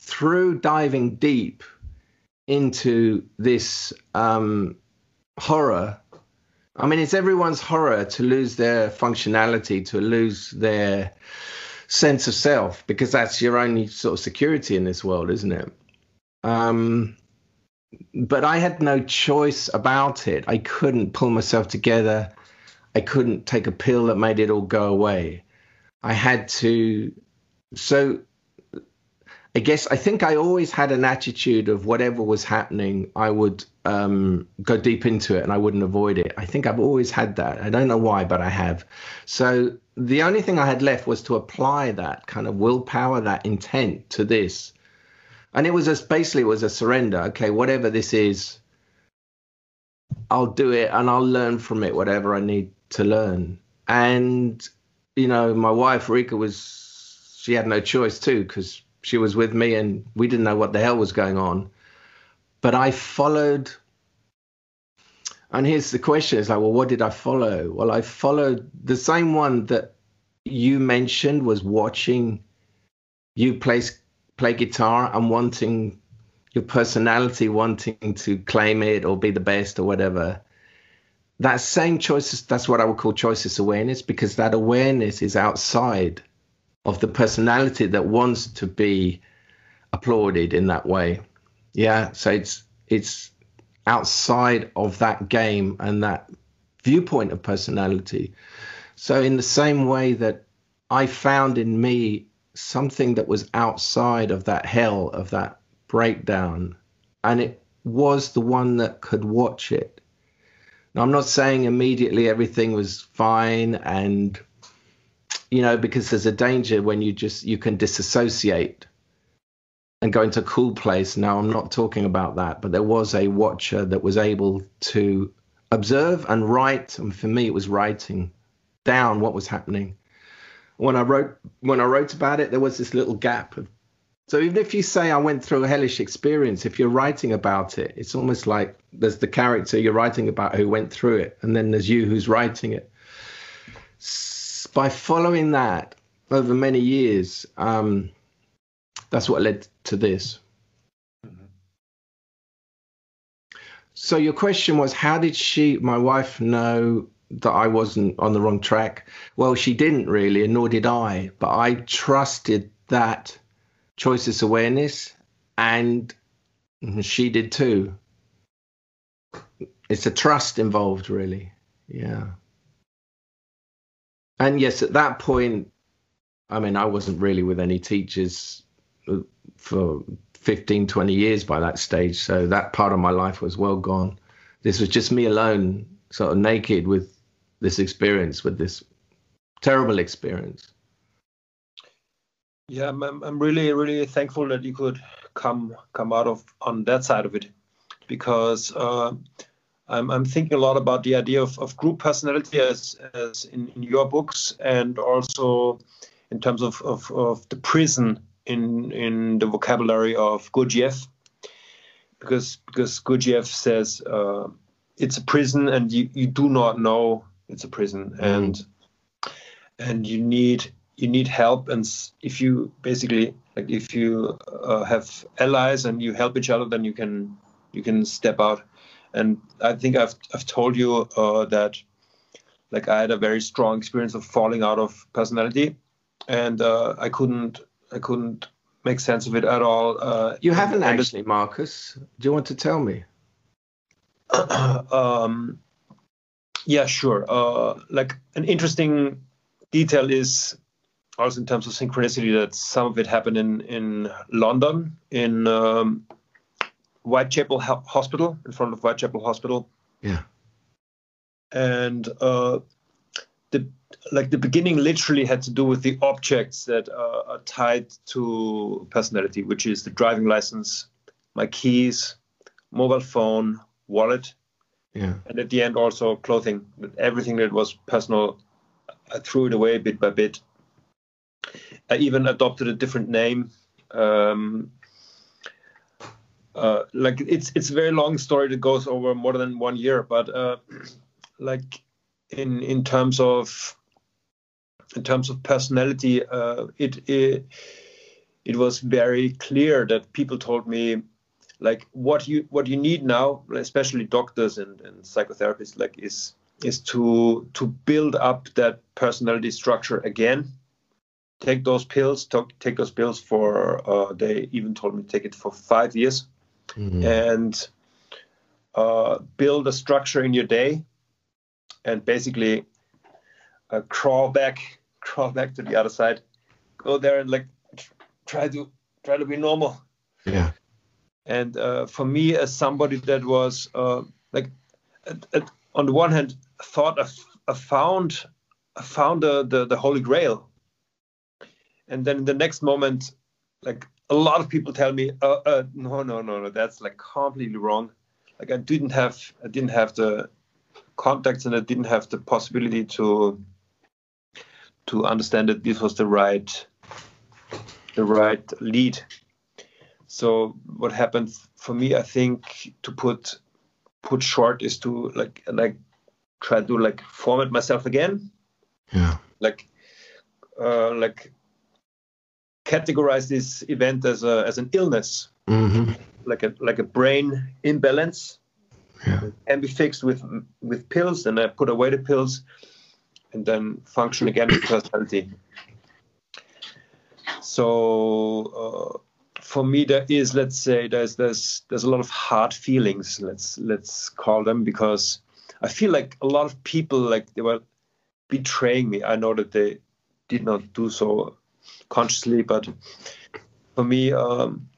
through diving deep into this um, horror, I mean, it's everyone's horror to lose their functionality, to lose their sense of self, because that's your only sort of security in this world, isn't it? Um, but I had no choice about it. I couldn't pull myself together. I couldn't take a pill that made it all go away. I had to. So I guess I think I always had an attitude of whatever was happening, I would um, go deep into it and I wouldn't avoid it. I think I've always had that. I don't know why, but I have. So the only thing I had left was to apply that kind of willpower, that intent to this and it was just basically it was a surrender. Okay, whatever this is, I'll do it and I'll learn from it whatever I need to learn. And you know, my wife Rika was she had no choice too because she was with me and we didn't know what the hell was going on. But I followed. And here's the question: Is like, well, what did I follow? Well, I followed the same one that you mentioned was watching you place play guitar and wanting your personality wanting to claim it or be the best or whatever. That same choices that's what i would call choiceless awareness because that awareness is outside of the personality that wants to be applauded in that way. Yeah so it's it's outside of that game and that viewpoint of personality. So in the same way that i found in me something that was outside of that hell of that breakdown and it was the one that could watch it. Now i'm not saying immediately everything was fine and you know because there's a danger when you just you can disassociate and go into a cool place. Now i'm not talking about that but there was a watcher that was able to observe and write. And for me it was writing down what was happening when I wrote when I wrote about it, there was this little gap. Of, so even if you say I went through a hellish experience, if you're writing about it, it's almost like there's the character you're writing about who went through it, and then there's you who's writing it. S- by following that over many years, um, that's what led to this. Mm-hmm. So your question was, how did she, my wife, know that I wasn't on the wrong track? Well, she didn't really, and nor did I. But I trusted that choiceless awareness, and she did too. It's a trust involved, really. Yeah. And yes, at that point, I mean, I wasn't really with any teachers uh, for 15, 20 years by that stage. So that part of my life was well gone. This was just me alone, sort of naked with this experience with this terrible experience. Yeah i'm, I'm really really thankful that you could come come out of on that side of it because uh, I'm, I'm thinking a lot about the idea of, of group personality as, as in, in your books and also in terms of, of, of the prison in in the vocabulary of Gurdjieff because because Gurdjieff says uh, it's a prison and you, you do not know it's a prison mm. and and you need you need help. And if you basically like if you uh, have allies and you help each other then you can you can step out. And i think i've i've told you uh, that like i had a very strong experience of falling out of personality and uh, i couldn't i couldn't make sense of it at all uh, you haven't actually marcus. Do you want to tell me? (coughs) Um, yeah, sure. Uh, like an interesting detail is also in terms of synchronicity that some of it happened in in London in um, Whitechapel Hospital in front of Whitechapel Hospital. Yeah. And uh, the like the beginning literally had to do with the objects that uh, are tied to personality, which is the driving license, my keys, mobile phone, wallet, yeah. and at the end also clothing. Everything that was personal, I threw it away bit by bit. I even adopted a different name. Um, uh, like it's it's a very long story that goes over more than one year, but uh, (clears throat) like in in terms of in terms of personality, uh, it, it it was very clear that people told me like what you what you need now, especially doctors and, and psychotherapists, like is is to to build up that personality structure again. Take those pills. Talk, take those pills for. Uh, they even told me take it for five years, mm-hmm. and uh, build a structure in your day, and basically uh, crawl back, (laughs) crawl back to the other side. Go there and like try to try to be normal. Yeah. And uh, for me, as somebody that was uh, like, at, at, on the one hand, thought I, found I found the, the, the Holy Grail, and then in the next moment, like a lot of people tell me, uh, uh, no, no, no, no, that's like completely wrong. Like I didn't have I didn't have the contacts and I didn't have the possibility to to understand that this was the right the right lead so what happened for me i think to put put short is to like like try to like format myself again. Yeah. Like uh like categorize this event as a as an illness. Mm-hmm. like a like a brain imbalance. Yeah. can be fixed with with pills and i put away the pills and then function again with personality. So uh, for me there is let's say there's there's there's a lot of hard feelings let's let's call them because i feel like a lot of people like they were betraying me. I know that they did not do so consciously but for me um,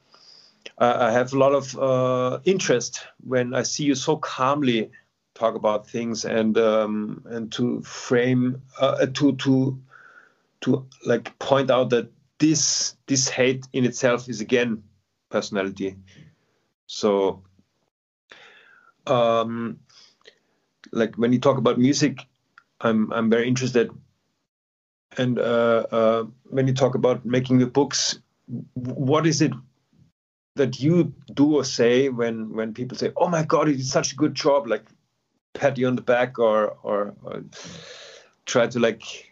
I, I have a lot of uh, interest when i see you so calmly talk about things and um, and to frame uh, to to to like point out that this this hate in itself is again personality. So um like when you talk about music i'm i'm very interested. And uh, uh, when you talk about making the books what is it that you do or say when when people say oh my god you did such a good job like pat you on the back or or, or try to like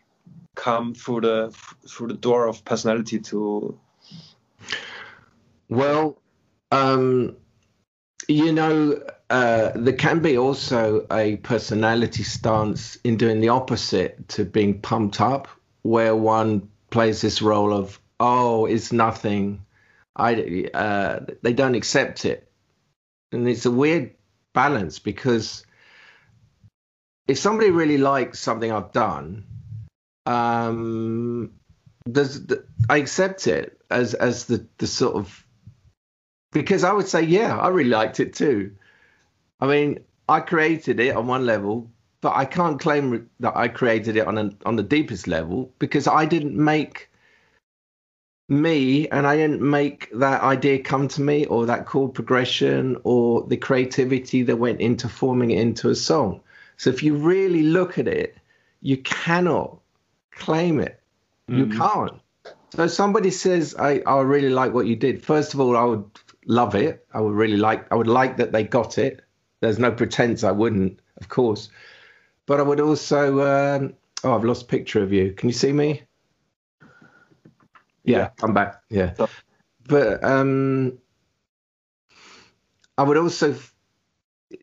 come through the through the door of personality to well um you know uh, there can be also a personality stance in doing the opposite to being pumped up where one plays this role of oh it's nothing. I uh, they don't accept it. And it's a weird balance because if somebody really likes something i've done um, does the, I accept it as as the the sort of because I would say yeah I really liked it too. I mean I created it on one level, but I can't claim that I created it on on the deepest level because I didn't make me and I didn't make that idea come to me or that chord progression or the creativity that went into forming it into a song. So if you really look at it, you cannot claim it. You mm can't. So somebody says, I, I really like what you did. First of all, I would love it. I would really like I would like that they got it. There's no pretense I wouldn't, of course. But I would also um, oh I've lost a picture of you. Can you see me? Yeah, yeah. come back. Yeah. But um I would also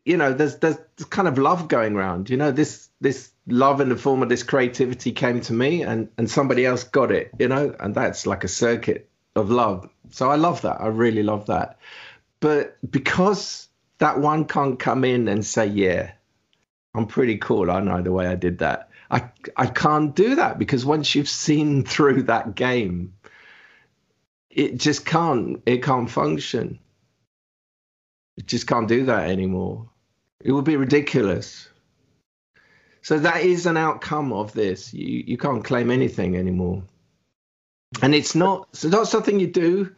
you know, there's there's kind of love going around. You know, this this love in the form of this creativity came to me, and and somebody else got it. You know, and that's like a circuit of love. So I love that. I really love that. But because that one can't come in and say, yeah, I'm pretty cool. I know the way I did that. I, I can't do that because once you've seen (laughs) through that game, it just can't, it can't function. It just can't do that anymore. It would be ridiculous. So that is an outcome of this. You, you can't claim anything anymore. And it's not, it's not something you do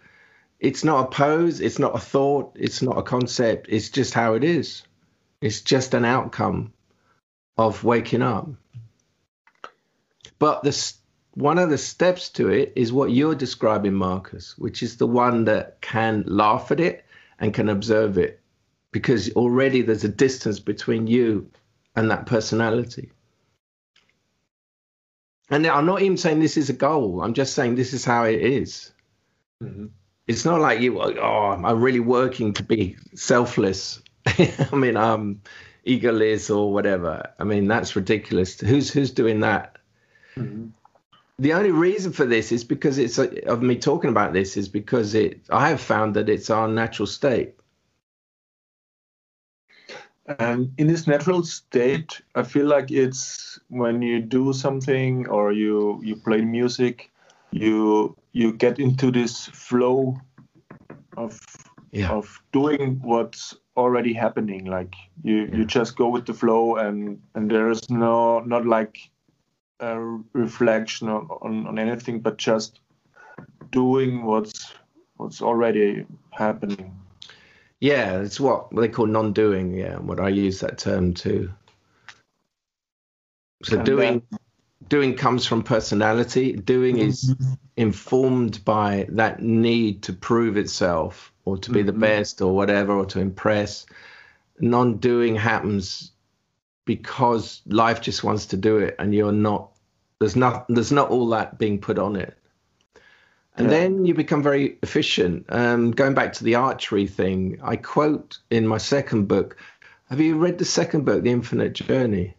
it's not a pose, it's not a thought, it's not a concept, it's just how it is. It's just an outcome of waking up. But the one of the steps to it is what you're describing, Marcus, which is the one that can laugh at it and can observe it, because already there's a distance between you and that personality. And I'm not even saying this is a goal. I'm just saying this is how it is. Mm-hmm it's not like you oh i'm really working to be selfless (laughs) i mean um egoless or whatever i mean that's ridiculous who's who's doing that mm-hmm. the only reason for this is because it's of me talking about this is because it i have found that it's our natural state and in this natural state i feel like it's when you do something or you you play music you you get into this flow of yeah. of doing what's already happening like you yeah. you just go with the flow and and there's no not like a reflection on, on, on anything but just doing what's what's already happening yeah it's what they call non-doing yeah what i use that term too so and doing then, doing comes from personality. Doing is mm-hmm. informed by that need to prove itself or to be mm-hmm. the best or whatever or to impress. Non doing happens because life just wants to do it and you're not there's not there's not all that being put on it. And yeah. then you become very efficient. Um, going back to the archery thing, I quote in my second book. Have you read the second book, The Infinite Journey?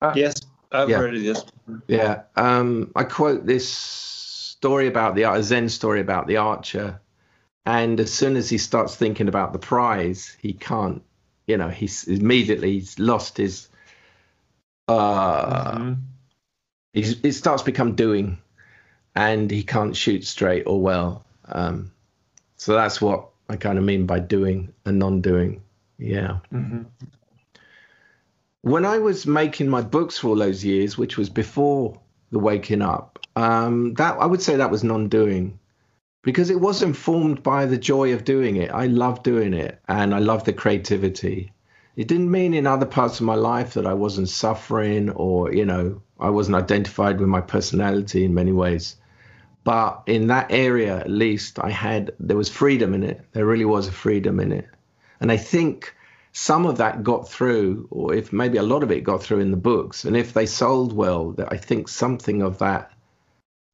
Uh, yes. I've yeah. heard it, yes. Yeah. Um, I quote this story about the Zen story about the archer. And as soon as he starts thinking about the prize, he can't, you know, he's immediately he's lost his, uh, mm-hmm. he's, it starts become doing and he can't shoot straight or well. Um, so that's what I kind of mean by doing and non-doing. Yeah. Mm-hmm when I was making my books for all those years, which was before the waking up, um, that I would say that was non-doing because it was informed by the joy of doing it. I love doing it and I love the creativity. It didn't mean in other parts of my life that I wasn't suffering or, you know, I wasn't identified with my personality in many ways. But in that area, at least, I had, there was freedom in it. There really was a freedom in it. And I think some of that got through, or if maybe a lot of it got through in the books. And if they sold well, I think something of that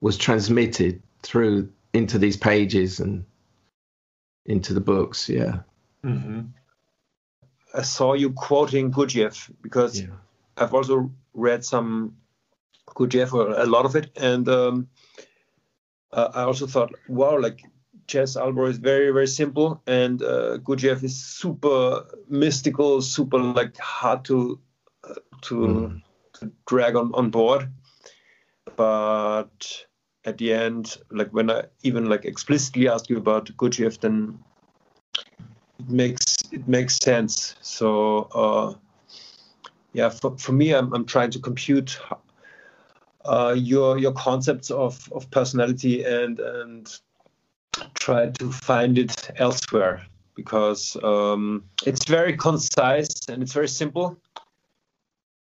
was transmitted through into these pages and into the books. Yeah. Mm-hmm. I saw you quoting Gurdjieff because yeah. I've also read some Gurdjieff, or a lot of it, and um, uh, I also thought, wow, like Jez Alborough is very very simple, and uh, Gurdjieff is super mystical, super like hard to uh, to, mm. to drag on on board. But at the end, like when I even like explicitly ask you about Gurdjieff, then it makes it makes sense. So uh, yeah, for, for me, I'm I'm trying to compute uh, your your concepts of of personality and and try to find it elsewhere because um, it's very concise and it's very simple.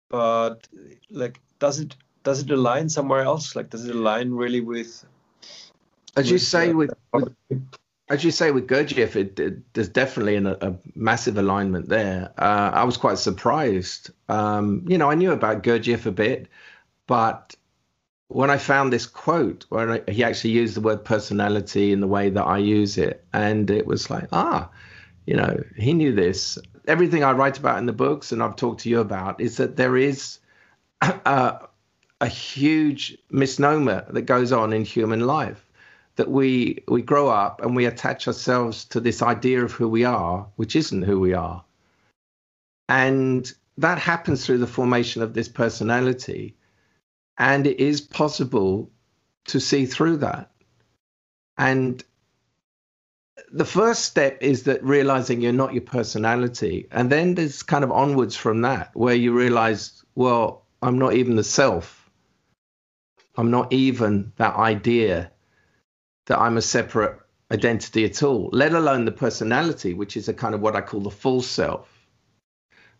But like, does it does it align somewhere else? Like, does it align really with? As with, you say uh, with, with, as you say with Gurdjieff, it, it, there's definitely an, a massive alignment there. Uh, I was quite surprised. Um, you know, I knew about Gurdjieff a bit, but when I found this quote where he actually used the word personality in the way that I use it, and it was like, ah, you know, he knew this. Everything I write about in the books and I've talked to you about is that there is (clears throat) a, a huge misnomer that goes on in human life that we we grow up and we attach ourselves to this idea of who we are, which isn't who we are. And that happens through the formation of this personality. And it is possible to see through that. And the first step is that realizing you're not your personality. And then there's kind of onwards from that, where you realize, well, I'm not even the self. I'm not even that idea that I'm a separate identity at all, let alone the personality, which is a kind of what I call the full self.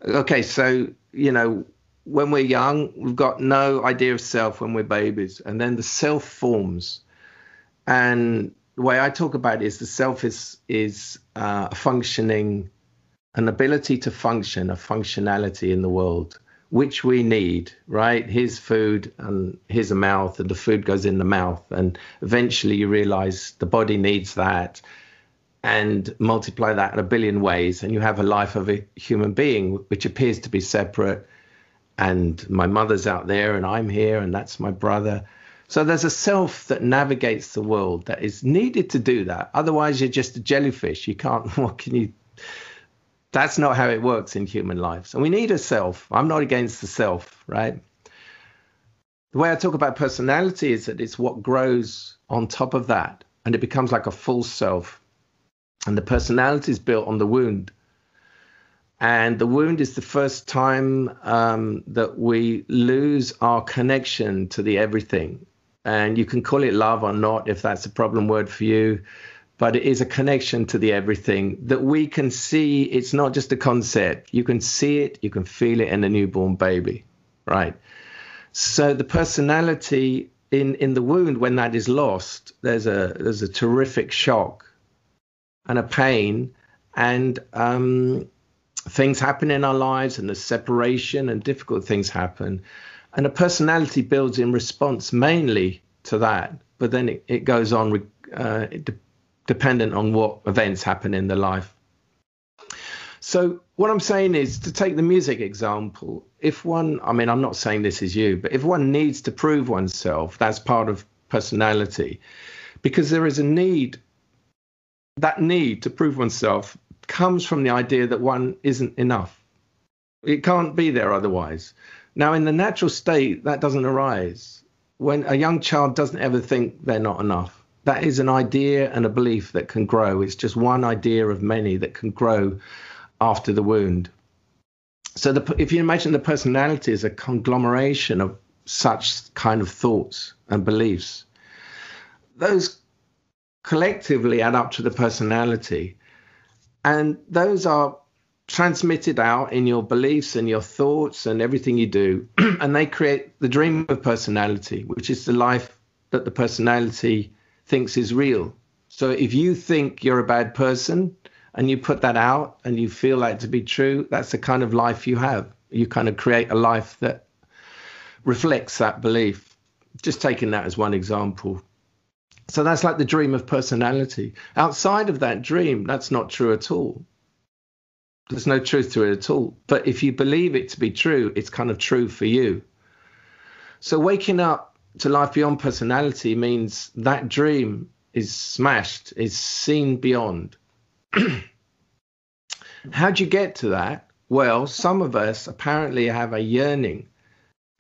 Okay, so, you know, when we're young, we've got no idea of self when we're babies, and then the self forms. And the way I talk about it is the self is is uh, a functioning, an ability to function, a functionality in the world which we need, right? Here's food and here's a mouth, and the food goes in the mouth. And eventually you realize the body needs that and multiply that in a billion ways. And you have a life of a human being, which appears to be separate. And my mother's out there, and I'm here, and that's my brother. So there's a self that navigates the world that is needed to do that. Otherwise, you're just a jellyfish. You can't, (laughs) what can you? that's not how it works in human lives. And we need a self. I'm not against the self, right? The way I talk about personality is that it's what grows on top of that and it becomes like a full self. And the personality is built on the wound. And the wound is the first time um, that we lose our connection to the everything. And you can call it love or not if that's a problem word for you but it is a connection to the everything that we can see. It's not just a concept. You can see it, you can feel it in a newborn baby, right? So the personality in in the wound, when that is lost, there's a there's a terrific shock and a pain, and um, things happen in our lives, and the separation and difficult things happen, and a personality builds in response mainly to that. But then it, it goes on. Uh, it, dependent on what events happen in the life. So, what I'm saying is to take the music example, if one, I mean, I'm not saying this is you, but if one needs to prove oneself, that's part of personality, because there is a need, that need to prove oneself comes from the idea that one isn't enough. It can't be there otherwise. Now, in the natural state, that doesn't arise. When a young child doesn't ever think they're not enough that is an idea and a belief that can grow. It's just one idea of many that can grow after the wound. So, the, if you imagine the personality as a conglomeration of such kind of thoughts and beliefs, those collectively add up to the personality. And those are transmitted out in your beliefs and your thoughts and everything you do. (clears throat) and they create the dream of personality, which is the life that the personality thinks is real. So if you think you're a bad person and you put that out and you feel that to be true, that's the kind of life you have. You kind of create a life that reflects that belief. Just taking that as one example. So that's like the dream of personality. Outside of that dream, that's not true at all. There's no truth to it at all. But if you believe it to be true, it's kind of true for you. So waking up to life beyond personality means that dream is smashed, is seen beyond. (clears throat) How do you get to that? Well, some of us apparently have a yearning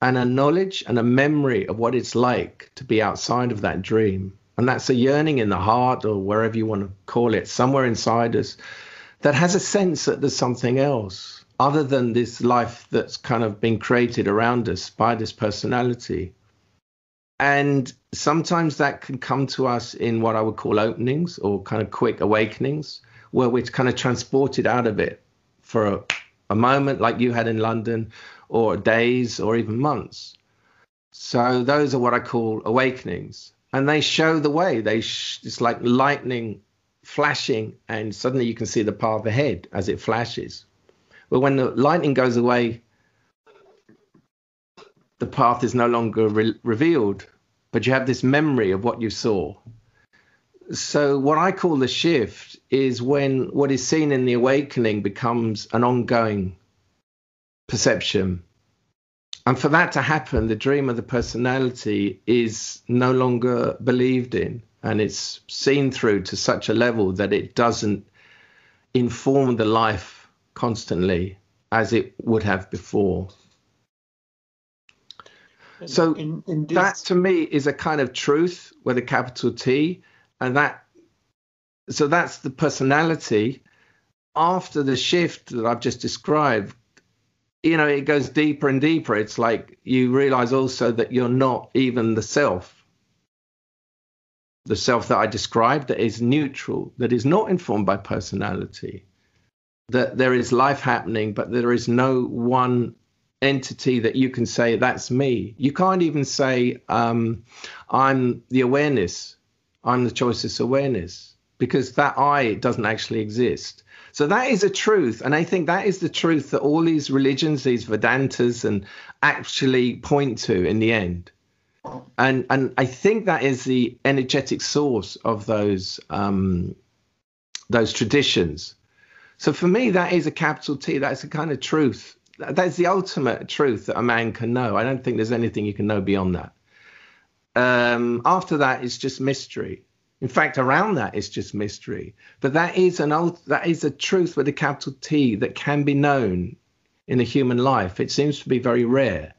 and a knowledge and a memory of what it's like to be outside of that dream. And that's a yearning in the heart or wherever you want to call it, somewhere inside us that has a sense that there's something else other than this life that's kind of been created around us by this personality. And sometimes that can come to us in what I would call openings or kind of quick awakenings, where we're kind of transported out of it for a, a moment, like you had in London, or days, or even months. So those are what I call awakenings, and they show the way. They sh- it's like lightning flashing, and suddenly you can see the path ahead as it flashes. But when the lightning goes away, the path is no longer re- revealed but you have this memory of what you saw. So, what I call the shift is when what is seen in the awakening becomes an ongoing perception. And for that to happen, the dream of the personality is no longer believed in. and it's seen through to such a level that it doesn't inform the life constantly as it would have before. So in, in this... that to me is a kind of truth with a capital T, and that so that's the personality. After the shift that I've just described, you know, it goes deeper and deeper. It's like you realize also that you're not even the self. The self that I described that is neutral, that is not informed by personality, that there is life happening, but there is no one entity that you can say that's me. You can't even say um, I'm the awareness. I'm the choiceless awareness because that I doesn't actually exist. So that is a truth, and I think that is the truth that all these religions, these Vedantas, and actually point to in the end. And and I think that is the energetic source of those um, those traditions. So for me, that is a capital T. That's a kind of truth that's the ultimate truth that a man can know. I don't think there's anything you can know beyond that. Um, after that, it's just mystery. In fact, around that, it's just mystery. But that is an old, that is a truth with a capital T that can be known in a human life. It seems to be very rare,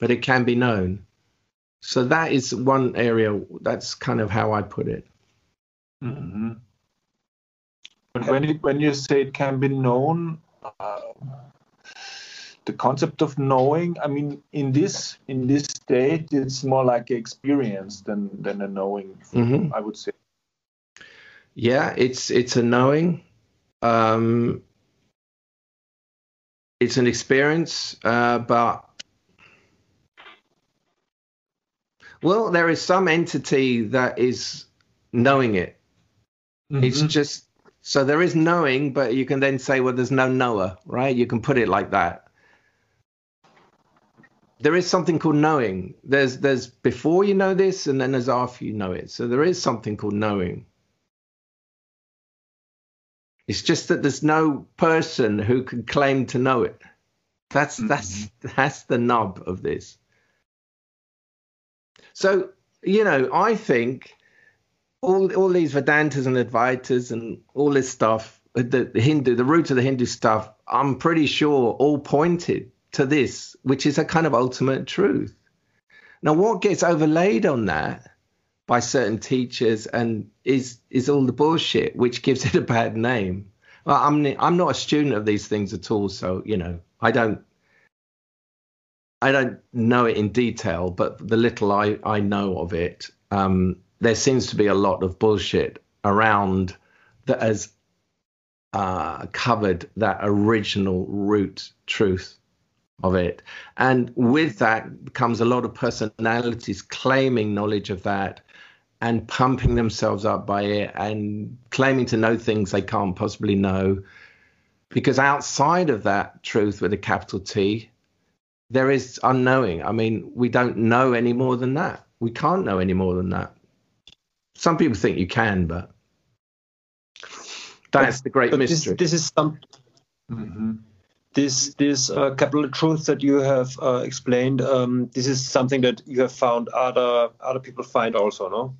but it can be known. So that is one area. That's kind of how I put it. Mm-hmm. But when it, when you say it can be known, uh, the concept of knowing i mean in this in this state it's more like experience than than a knowing mm-hmm. i would say yeah it's it's a knowing um it's an experience uh but well there is some entity that is knowing it mm-hmm. it's just so there is knowing, but you can then say, well, there's no knower, right? You can put it like that there is something called knowing. There's there's before you know this, and then there's after you know it. So there is something called knowing. It's just that there's no person who can claim to know it. That's mm-hmm. that's that's the nub of this. So you know, I think all all these Vedantas and Advaitas and all this stuff, the, the Hindu, the root of the Hindu stuff, I'm pretty sure all pointed to this, which is a kind of ultimate truth. Now, what gets overlaid on that by certain teachers and is is all the bullshit, which gives it a bad name. Well, I'm I'm not a student of these things at all, so you know I don't I don't know it in detail, but the little I I know of it, um, there seems to be a lot of bullshit around that has uh, covered that original root truth of it. And with that comes a lot of personalities claiming knowledge of that and pumping themselves up by it and claiming to know things they can't possibly know. Because outside of that truth with a capital T, there is unknowing. I mean, we don't know any more than that. We can't know any more than that. Some people think you can, but that's the great but mystery. This, this is some. Mm-hmm this this uh, capital truth that you have uh, explained um, this is something that you have found other other people find also no?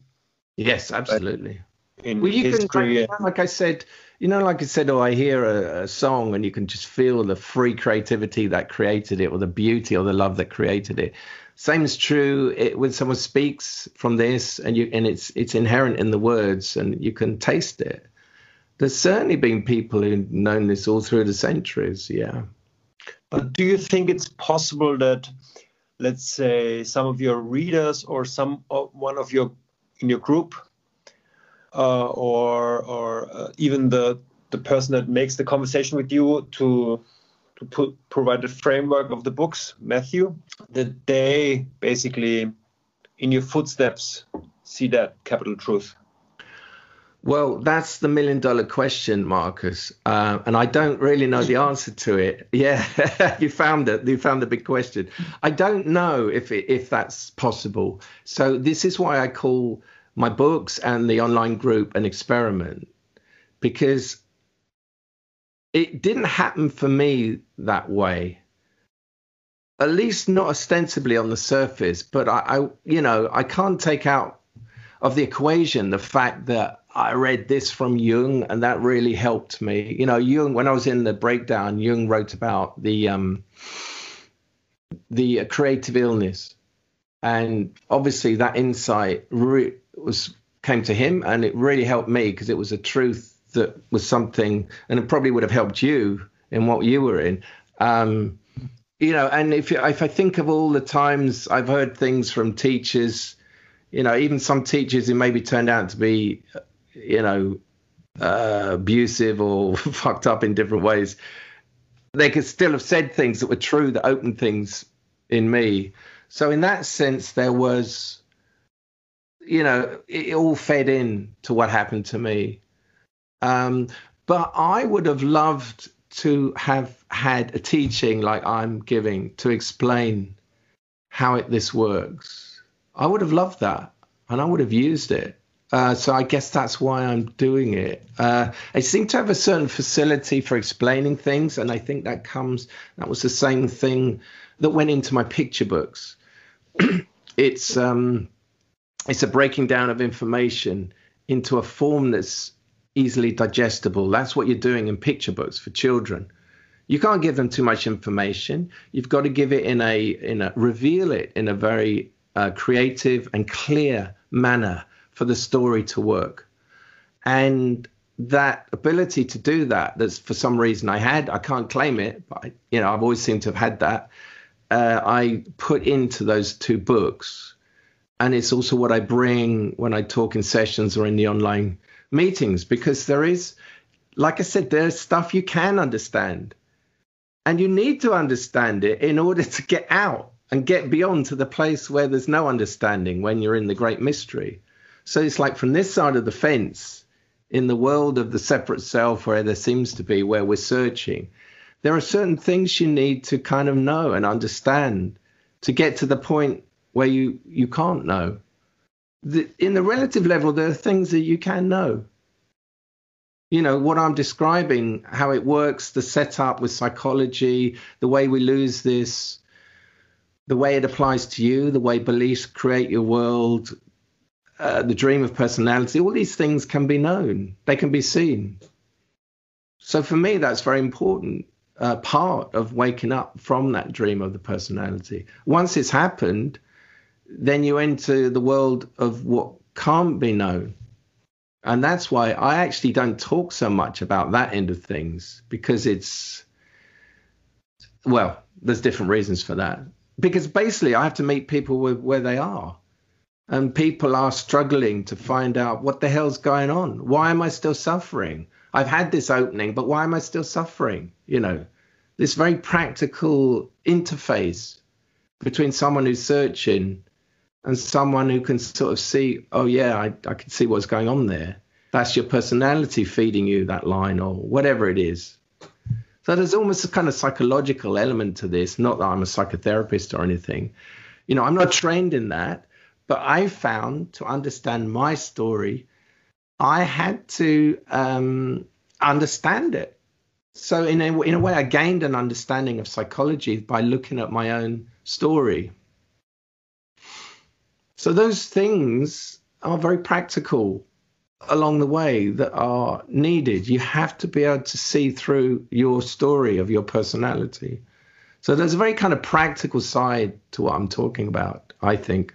Yes absolutely. In well, you history can, like i said you know like i said oh i hear a, a, song and you can just feel the free creativity that created it or the beauty or the love that created it. Same is true it, when someone speaks from this and you and it's it's inherent in the words and you can taste it there's certainly been people who've known this all through the centuries, yeah. But do you think it's possible that, let's say, some of your readers or some uh, one of your in your group, uh, or or uh, even the the person that makes the conversation with you to to put, provide the framework of the books, Matthew, that they basically in your footsteps see that capital truth? Well, that's the million dollar question, Marcus. Uh, and I don't really know the answer to it. (laughs) Yeah, (laughs) you found it. You found the big question. I don't know if it, if that's possible. So this is why I call my books and the online group an experiment, because it didn't happen for me that way. At least not ostensibly on the surface, but I, I you know, I can't take out of the equation. The fact that I read this from Jung, and that really helped me. You know, Jung. When I was in the breakdown, Jung wrote about the um, the creative illness, and obviously that insight re- was came to him, and it really helped me because it was a truth that was something, and it probably would have helped you in what you were in. Um, you know, and if if I think of all the times I've heard things from teachers, you know, even some teachers who maybe turned out to be, you know, uh, abusive or (laughs) fucked up in different ways, they could still have said things that were true that opened things in me. So in that sense, there was, you know, it all fed in to what happened to me. Um, but I would have loved to have had a teaching like I'm giving to explain how it, this works. I would have loved that and I would have used it. Uh, so I guess that's why I'm doing it. Uh, I seem to have a certain facility for explaining things, and I think that comes. That was the same thing that went into my picture books. (clears throat) it's um, it's a breaking down of information into a form that's easily digestible. That's what you're doing in picture books for children. You can't give them too much information. You've got to give it in a in a reveal it in a very uh, creative and clear manner for the story to work. And that ability to do that, that's for some reason I had, I can't claim it, but I, you know I've always seemed to have had that. Uh, I put into those two books, and it's also what I bring when I talk in sessions or in the online meetings because there is, like I said, there's stuff you can understand. And you need to understand it in order to get out and get beyond to the place where there's no understanding when you're in the great mystery. So it's like from this side of the fence, in the world of the separate self, where there seems to be, where we're searching, there are certain things you need to kind of know and understand to get to the point where you, you can't know the, in the relative level, there are things that you can know. You know, what I'm describing, how it works, the setup with psychology, the way we lose this, the way it applies to you, the way beliefs create your world, uh, the dream of personality, all these things can be known, they can be seen. So for me, that's very important. Uh, part of waking up from that dream of the personality. Once it's happened, then you enter the world of what can't be known. And that's why I actually don't talk so much about that end of things because it's, well, there's different reasons for that. Because basically, I have to meet people where they are. And people are struggling to find out what the hell's going on. Why am I still suffering? I've had this opening, but why am I still suffering? You know, this very practical interface between someone who's searching and someone who can sort of see, oh yeah, I, I can see what's going on there. That's your personality feeding you that line or whatever it is. So there's almost a kind of psychological element to this. Not that I'm a psychotherapist or anything. You know, I'm not trained in that, but I found to understand my story, I had to um, understand it. So in a, in a way, I gained an understanding of psychology by looking at my own story. So those things are very practical along the way that are needed. You have to be able to see through your story of your personality. So there's a very kind of practical side to what I'm talking about, I think.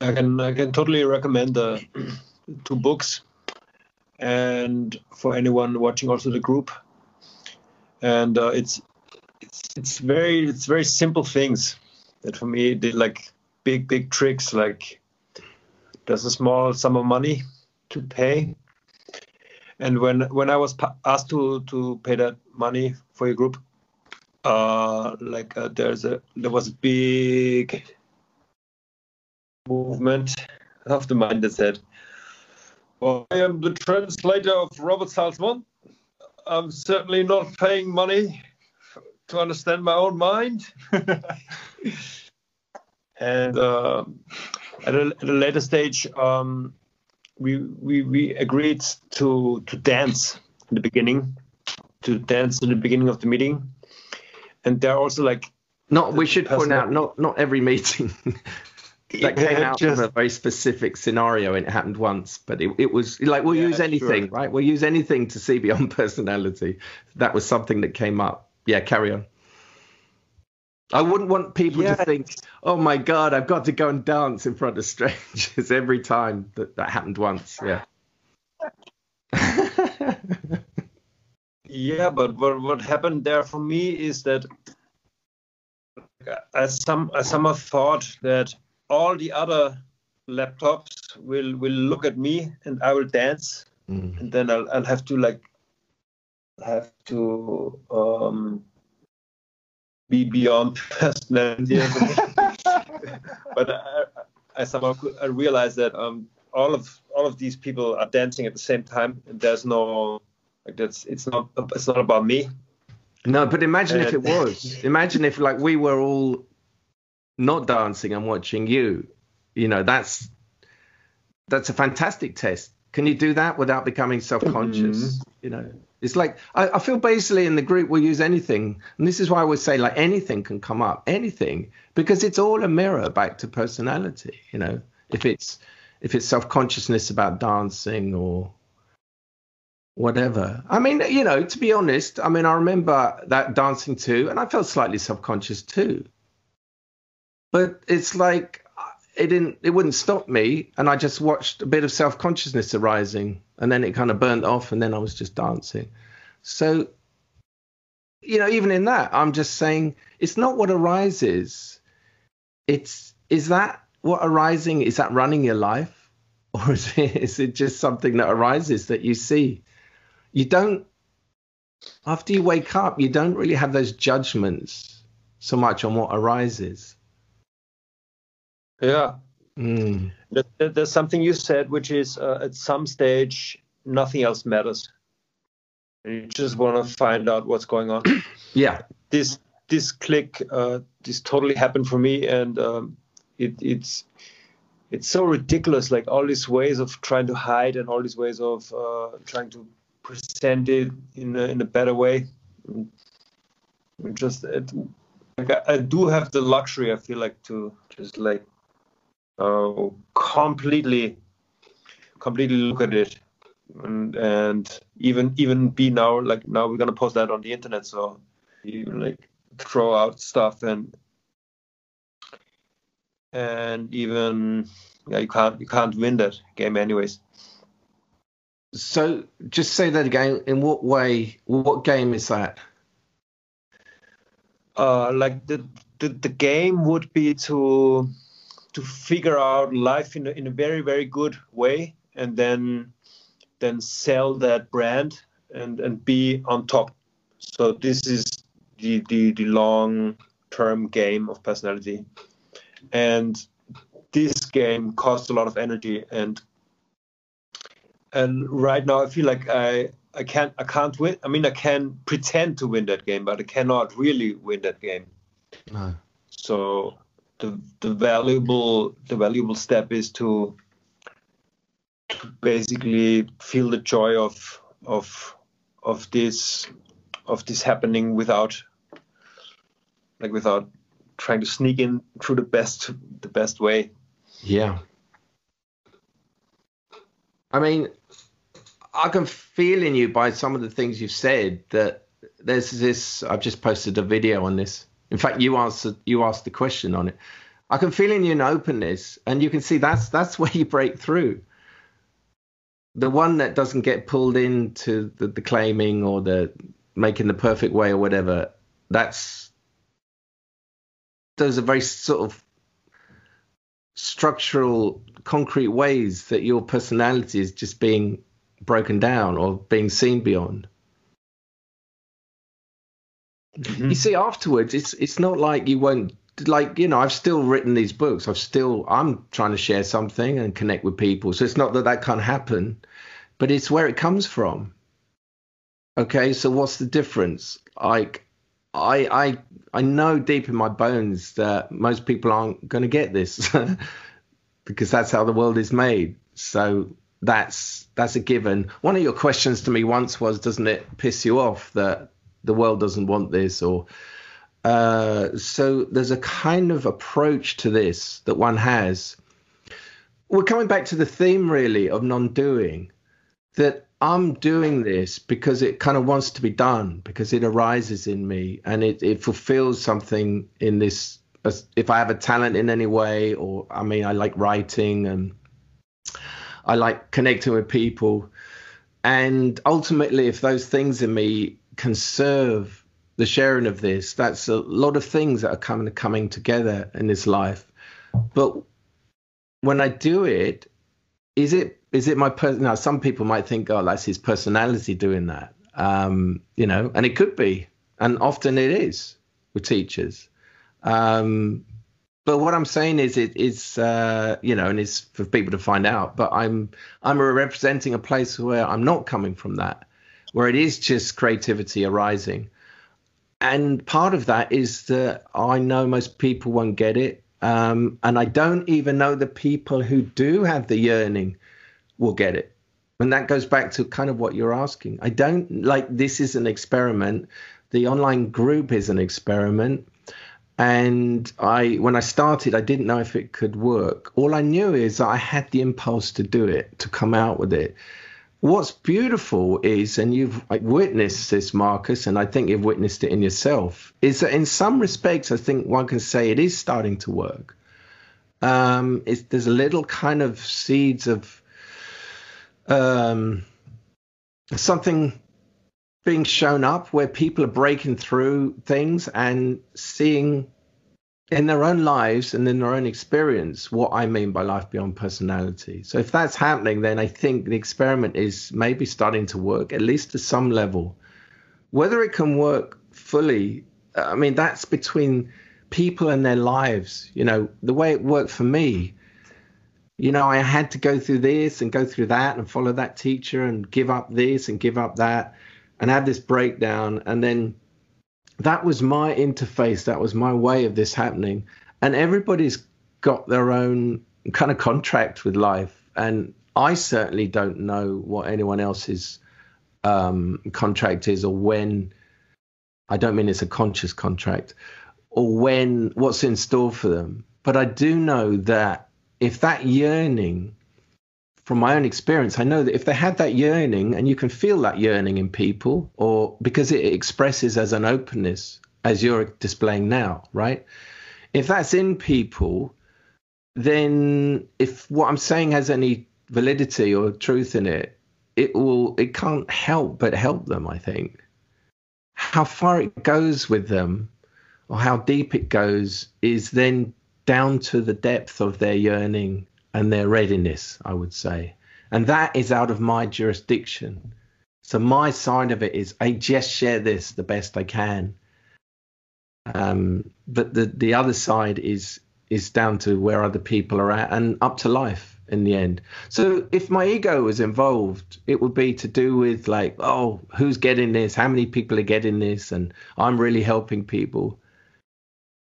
I can I can totally recommend the two books, and for anyone watching also the group, and uh, it's it's it's very it's very simple things that for me did like big big tricks like there's a small sum of money to pay. And when when i was asked to to pay that money for your group uh like uh, there's a there was a big movement of the mind that said well, i am the translator of Robert Saltzman i'm certainly not paying money to understand my own mind. (laughs) and uh, at, a, at, a, later stage, um, we, we we agreed to to dance in the beginning, to dance in the beginning of the meeting, and there are also like not. We should point out not not every meeting. (laughs) that came out just, of a very specific scenario and it happened once but it, it was like we'll yeah, use anything sure. right? We'll use anything to see beyond (laughs) personality. That was something that came up. Yeah carry on. I wouldn't want people yeah. to think oh my god i've got to go and dance in front of strangers (laughs) every time that that happened once. Yeah. (laughs) Yeah but what, what happened there for me is that uh, as some as some have thought that all the other laptops will will look at me and I will dance, mm. and then I'll I'll have to like have to um, be beyond (laughs) personality. (laughs) but I, I somehow I realized that um, all of all of these people are dancing at the same time, and there's no like that's it's not it's not about me. No, but imagine if it was. (laughs) Imagine if like we were all not dancing and watching you. You know, that's that's a fantastic test. Can you do that without becoming self-conscious? Mm-hmm. You know, it's like I, I, feel basically in the group we'll use anything, and this is why I would say like anything can come up, anything, because it's all a mirror back to personality. You know, if it's if it's self-consciousness about dancing or whatever. I mean, you know, to be honest, I mean, I remember that dancing too, and I felt slightly self-conscious too but it's like uh, it didn't it wouldn't stop me and i just watched a bit of self-consciousness arising and then it kind of burnt off and then i was just dancing. So you know even in that i'm just saying it's not what arises. It's is that what arising is that running your life? (laughs) Or is it, is it just something that arises that you see? You don't after you wake up you don't really have those judgments so much on what arises yeah. Mm. There's something you said, which is uh, at some stage, nothing else matters. You just want to find out what's going on. (clears throat) yeah. This this click, uh, this totally happened for me, and um, it, it's it's so ridiculous. Like all these ways of trying to hide, and all these ways of uh, trying to present it in a, in a better way. Just it, like I, I do have the luxury. I feel like to just like uh, completely completely look at it. And, and even even be now like now we're gonna post that on the internet. So you like throw out stuff and and even yeah you can't you can't win that game anyways. So just say that again. In what way what game is that? Uh like the the, the game would be to to figure out life in a, in a very very good way and then then sell that brand and and be on top. So this is the the, the long term game of personality. And this game costs a lot of energy and and right now i feel like i i can't i can't win i mean i can pretend to win that game but i cannot really win that game. No. so the the valuable the valuable step is to to basically feel the joy of of of this of this happening without like without trying to sneak in through the best the best way. Yeah. I mean i can feel in you by some of the things you've said that there's this i've just posted a video on this in fact, you answered you asked the question on it. I can feel in you an openness, and you can see that's that's (laughs) where you break through. The one that doesn't get pulled into the, the claiming or the making the perfect way or whatever. That's those are very sort of structural, concrete ways that your personality is just being broken down or being seen beyond. Mm-hmm. You see, afterwards, it's it's not like you won't like you know I've still written these books. I've still I'm trying to share something and connect with people. So it's not that that can't happen, but it's where it comes from. Okay, so what's the difference? Like I I I know deep in my bones that most people aren't going to get this (laughs) because that's how the world is made. So that's that's a given. One of your questions to me once was, doesn't it piss you off that the world doesn't want this or Uh, so there's a kind of approach to this that one has. We're coming back to the theme really of non-doing. That I'm doing this because it kind of wants to be done because it arises in me and it, it fulfills something in this. If I have a talent in any way, or I mean, I like writing and I like connecting with people. And ultimately, if those things in me can serve the sharing of this, that's a lot of things that are coming coming together in this life. But when I do it, is it is it my person? Now, some people might think, oh, that's his personality doing that, um, you know, and it could be, and often it is with teachers. Um, but what I'm saying is, it is, uh, you know, and it's for people to find out. But I'm I'm representing a place where I'm not coming from that, where it is just creativity arising, and part of that is that I know most people won't get it, um, and I don't even know the people who do have the yearning will get it. And that goes back to kind of what you're asking. I don't like this is an experiment. The online group is an experiment and I when I started I didn't know if it could work. All I knew is I had the impulse to do it, to come out with it. What's beautiful is, and you've witnessed this, Marcus, and I think you've witnessed it in yourself, is that in some respects, I think one can say it is starting to work. Um, there's a little kind of seeds of um, something being shown up where people are breaking through things and seeing in their own lives and in their own experience what I mean by life beyond personality. So if that's happening, then I think the experiment is maybe starting to work, at least to some level. Whether it can work fully, I mean, that's between people and their lives. You know, the way it worked for me, you know, I had to go through this and go through that and follow that teacher and give up this and give up that and have this breakdown. And then that was my interface. That was my way of this happening. And everybody's got their own kind of contract with life. And I certainly don't know what anyone else's um, contract is or when. I don't mean it's a conscious contract or when what's in store for them. But I do know that if that yearning from my own experience, I know that if they had that yearning, and you can feel that yearning in people, or because it expresses as an openness, as you're displaying now, right? If that's in people, then if what I'm saying has any validity or truth in it, it will, it can't help but help them, I think. How far it goes with them, or how deep it goes, is then down to the depth of their yearning and their readiness, I would say. And that is out of my jurisdiction. So my side of it is I just share this the best I can. Um, but the the other side is is down to where other people are at and up to life in the end. So if my ego was involved, it would be to do with like, oh, who's getting this? How many people are getting this? And I'm really helping people.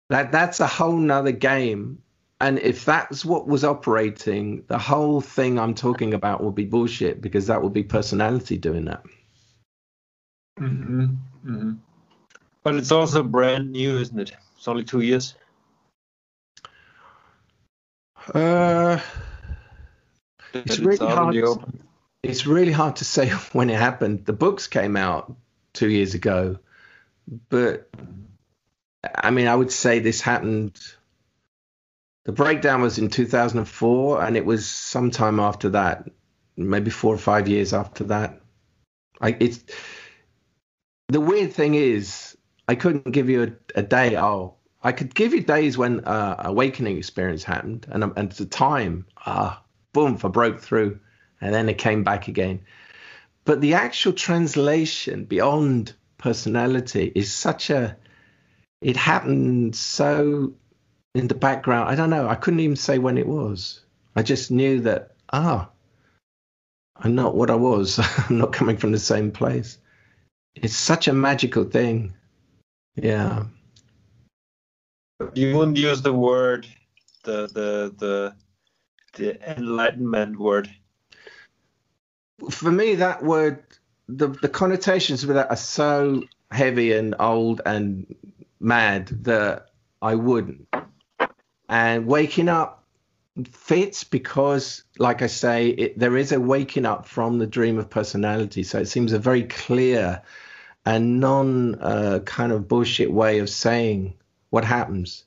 That that's a whole nother game and if that's what was operating, the whole thing I'm talking about will be bullshit because that would be personality doing that. Mm-hmm. Mm-hmm. But it's also brand new, isn't it? It's only two years. Uh, it's really hard. It's really hard to say (laughs) when it happened. The books came out two years ago, but I mean, I would say this happened the breakdown was in 2004, and it was sometime after that, maybe four or five years after that. I, it's the weird thing is I couldn't give you a, a day. Oh, I could give you days when uh, awakening experience happened, and, and the time, ah, boom, I broke through, and then it came back again. But the actual translation beyond personality is such a it happened so in the background. I don't know. I couldn't even say when it was. I just knew that, ah, I'm not what I was. (laughs) I'm not coming from the same place. It's such a magical thing. Yeah. You wouldn't use the word, the the the the enlightenment word. For me, that word, the the connotations with that are so heavy and old and mad that I wouldn't. And waking up fits because, like I say, it, there is a waking up from the dream of personality. So it seems a very clear and non uh, kind of bullshit way of saying what happens.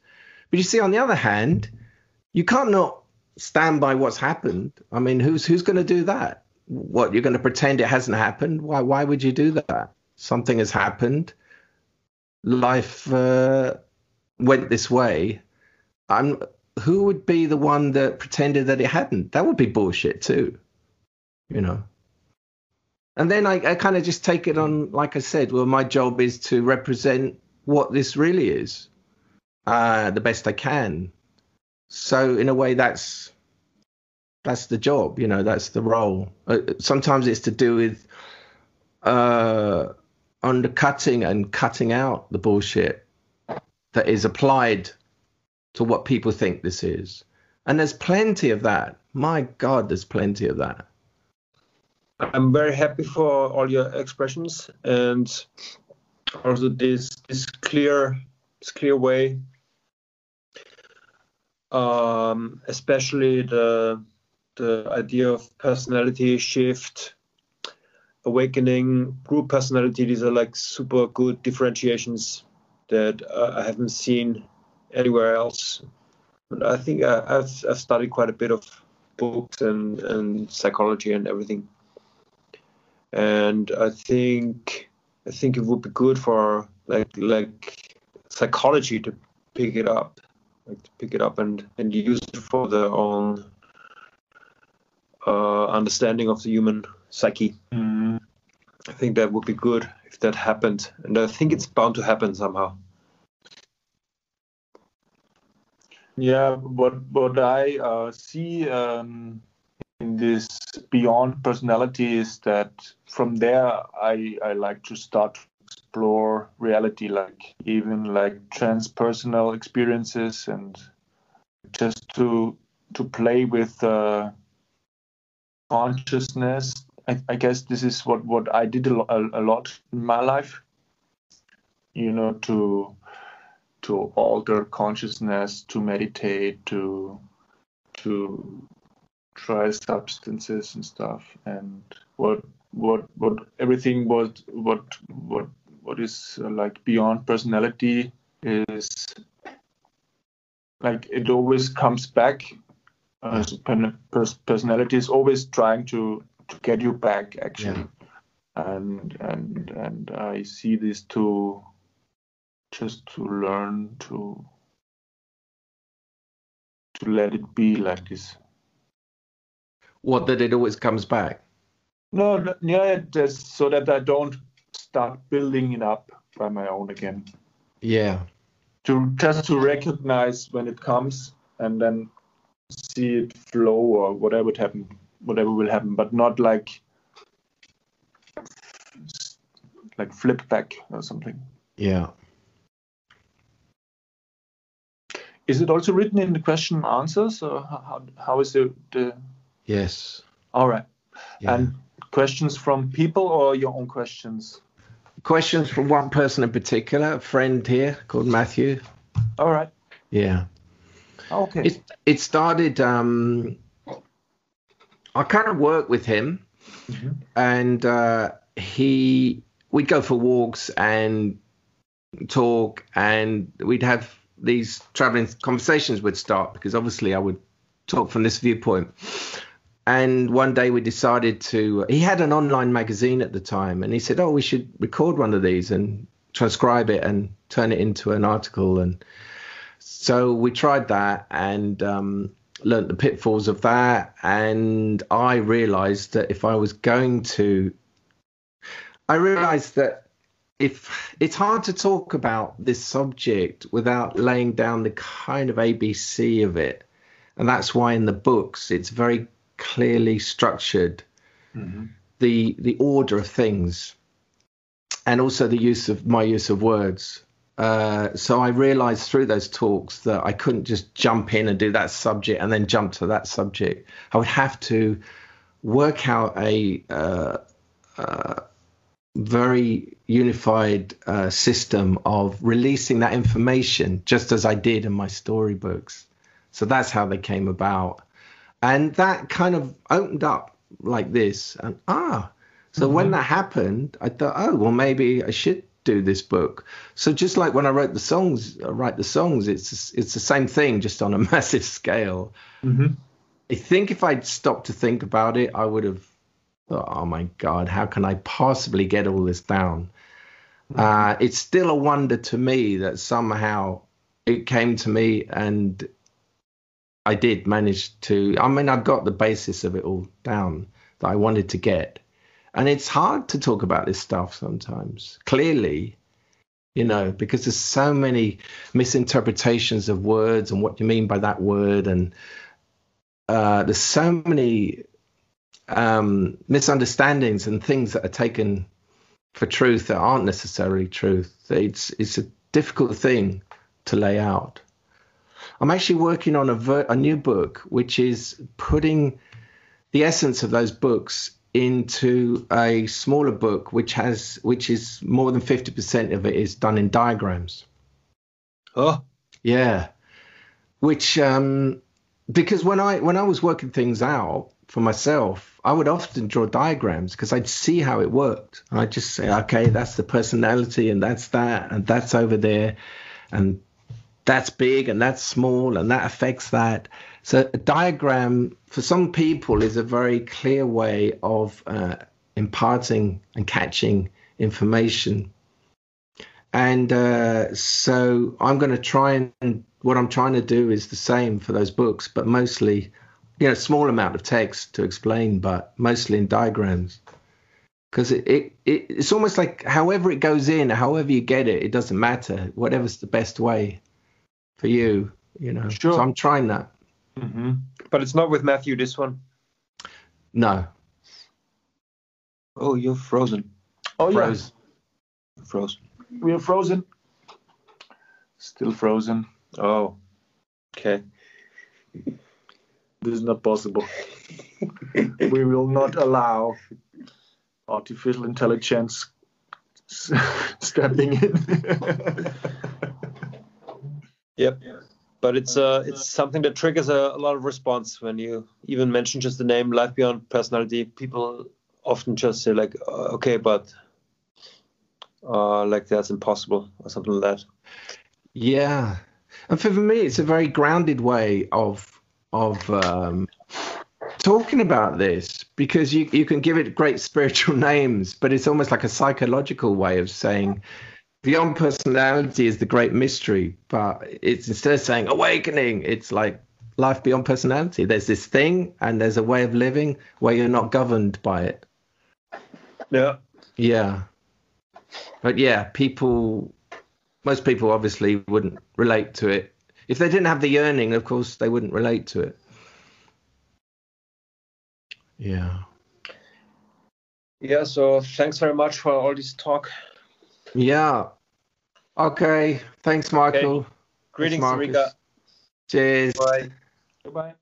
But you see, on the other hand, you can't not stand by what's happened. I mean, who's who's going to do that? What you're going to pretend it hasn't happened? Why why would you do that? Something has happened. Life uh, went this way. I'm who would be the one that pretended that it hadn't? That would be bullshit too. You know. And then I, I kind of just take it on, like I said, well, my job is to represent what this really is uh, the best I can. So in a way, that's that's the job. You know, that's the role. Uh, sometimes it's to do with uh, undercutting and cutting out the bullshit that is applied to what people think this is. And there's plenty of that. My God, there's plenty of that. I'm very happy for all your expressions and also this this clear this clear way um, especially the the idea of personality shift, awakening, group personality. These are like super good differentiations that uh, I haven't seen anywhere else. But I think I, have I've studied quite a bit of books and, and psychology and everything, and I think I think it would be good for like like psychology to pick it up like to pick it up and, and use it for their own uh, understanding of the human psyche. Mm. I think that would be good if that happened, and I think it's bound to happen somehow. Yeah, what what I uh, see um, in this beyond personality is that from there I I like to start to explore reality, like even like transpersonal experiences, and just to to play with uh, consciousness. I, I, guess this is what what I did a, a, a lot in my life. You know, to to alter consciousness, to meditate, to to try substances and stuff, and what what what everything was what what what is uh, like beyond personality is like it always comes back. Uh, personality is always trying to to get you back actually, yeah. and and and I see this to just to learn to to let it be like this. What that it always comes back. No, no yeah, just so that I don't start building it up by my own again. Yeah. To just to recognize when it comes and then see it flow or whatever would happen, whatever will happen, but not like like flip back or something. Yeah. Is it also written in the question and answers or how, how is it the Yes. All right. Yeah. And questions from people or your own questions? questions from one person in particular, a friend here called Matthew. All right. Yeah. Okay. It, it started. Um, I kind of worked with him, mm-hmm. and uh, he we'd go for walks and talk, and we'd have these traveling conversations would start because obviously I would talk from this viewpoint. And one day we decided to he had an online magazine at the time and he said oh we should record one of these and transcribe it and turn it into an article. And so we tried that and um, learned the pitfalls of that. And i realized that if i was going to i realized that if it's hard to talk about this subject without laying down the kind of abc of it and that's why in the books it's very clearly structured mm-hmm. the the order of things and also the use of my use of words uh, so I realized through those talks that I couldn't just jump in and do that subject and then jump to that subject. I would have to work out a uh, uh, very unified uh, system of releasing that information, just as I did in my storybooks. So that's how they came about, and that kind of opened up like this. And ah, so mm-hmm. when that happened, I thought, oh well, maybe I should do this book. So just like when I wrote the songs, I write the songs. It's it's the same thing, just on a (laughs) massive scale. Mm-hmm. I think if I'd stopped to think about it, I would have thought, oh my God, how can I possibly get all this down? Uh, it's still a wonder to me that somehow it came to me and I did manage to. I mean, I got the basis of it all down that I wanted to get. And it's hard to talk about this stuff sometimes, clearly, you know, because there's so many misinterpretations of words and what you mean by that word. And uh, there's so many um, misunderstandings and things that are taken for truth that aren't necessarily truth. It's it's a difficult thing to lay out. I'm actually working on a, ver- a new book, which is putting the essence of those books into a smaller book, which has which is more than fifty percent of it is done in diagrams. Oh, yeah, which um, because when I when I was working things out for myself, I would often draw diagrams because I'd see how it worked. And I'd just say, okay, that's the personality, and that's that, and that's over there, and that's big, and that's small, and that affects that. So a diagram for some people is a very clear way of uh, imparting and catching information. And uh, so I'm going to try and what I'm trying to do is the same for those books, but mostly, you know, small amount of text to explain, but mostly in diagrams. Because it, it, it, it's almost like however it goes in, however you get it, it doesn't matter. Whatever's the best way for you, you know. Sure. So I'm trying that. Mm-hmm. But it's not with Matthew, this one? No. Oh, you're frozen. Oh, Froze. yeah. Frozen. We are frozen. Still frozen. Oh, okay. This is not possible. we will not allow artificial intelligence (laughs) stepping in. (laughs) yep. But it's uh, it's something that triggers a, a, lot of response when you even mention just the name life beyond personality. People often just say like, uh, okay, but uh, like that's impossible or something like that. Yeah, and for me, it's a very grounded way of of um, talking about this because you you can give it great spiritual (laughs) names, but it's almost like a psychological way of saying beyond personality is the great mystery. But it's instead of saying awakening, it's like life beyond personality. There's this thing, and there's a way of living where you're not governed by it. Yeah. Yeah. But yeah, people most people obviously wouldn't relate to it. If they didn't have the yearning, of course, they wouldn't relate to it. Yeah. Yeah, so thanks very much for all this talk. Yeah. Okay. Thanks, Michael. Okay. Greetings, Rika. Cheers. Bye. Goodbye.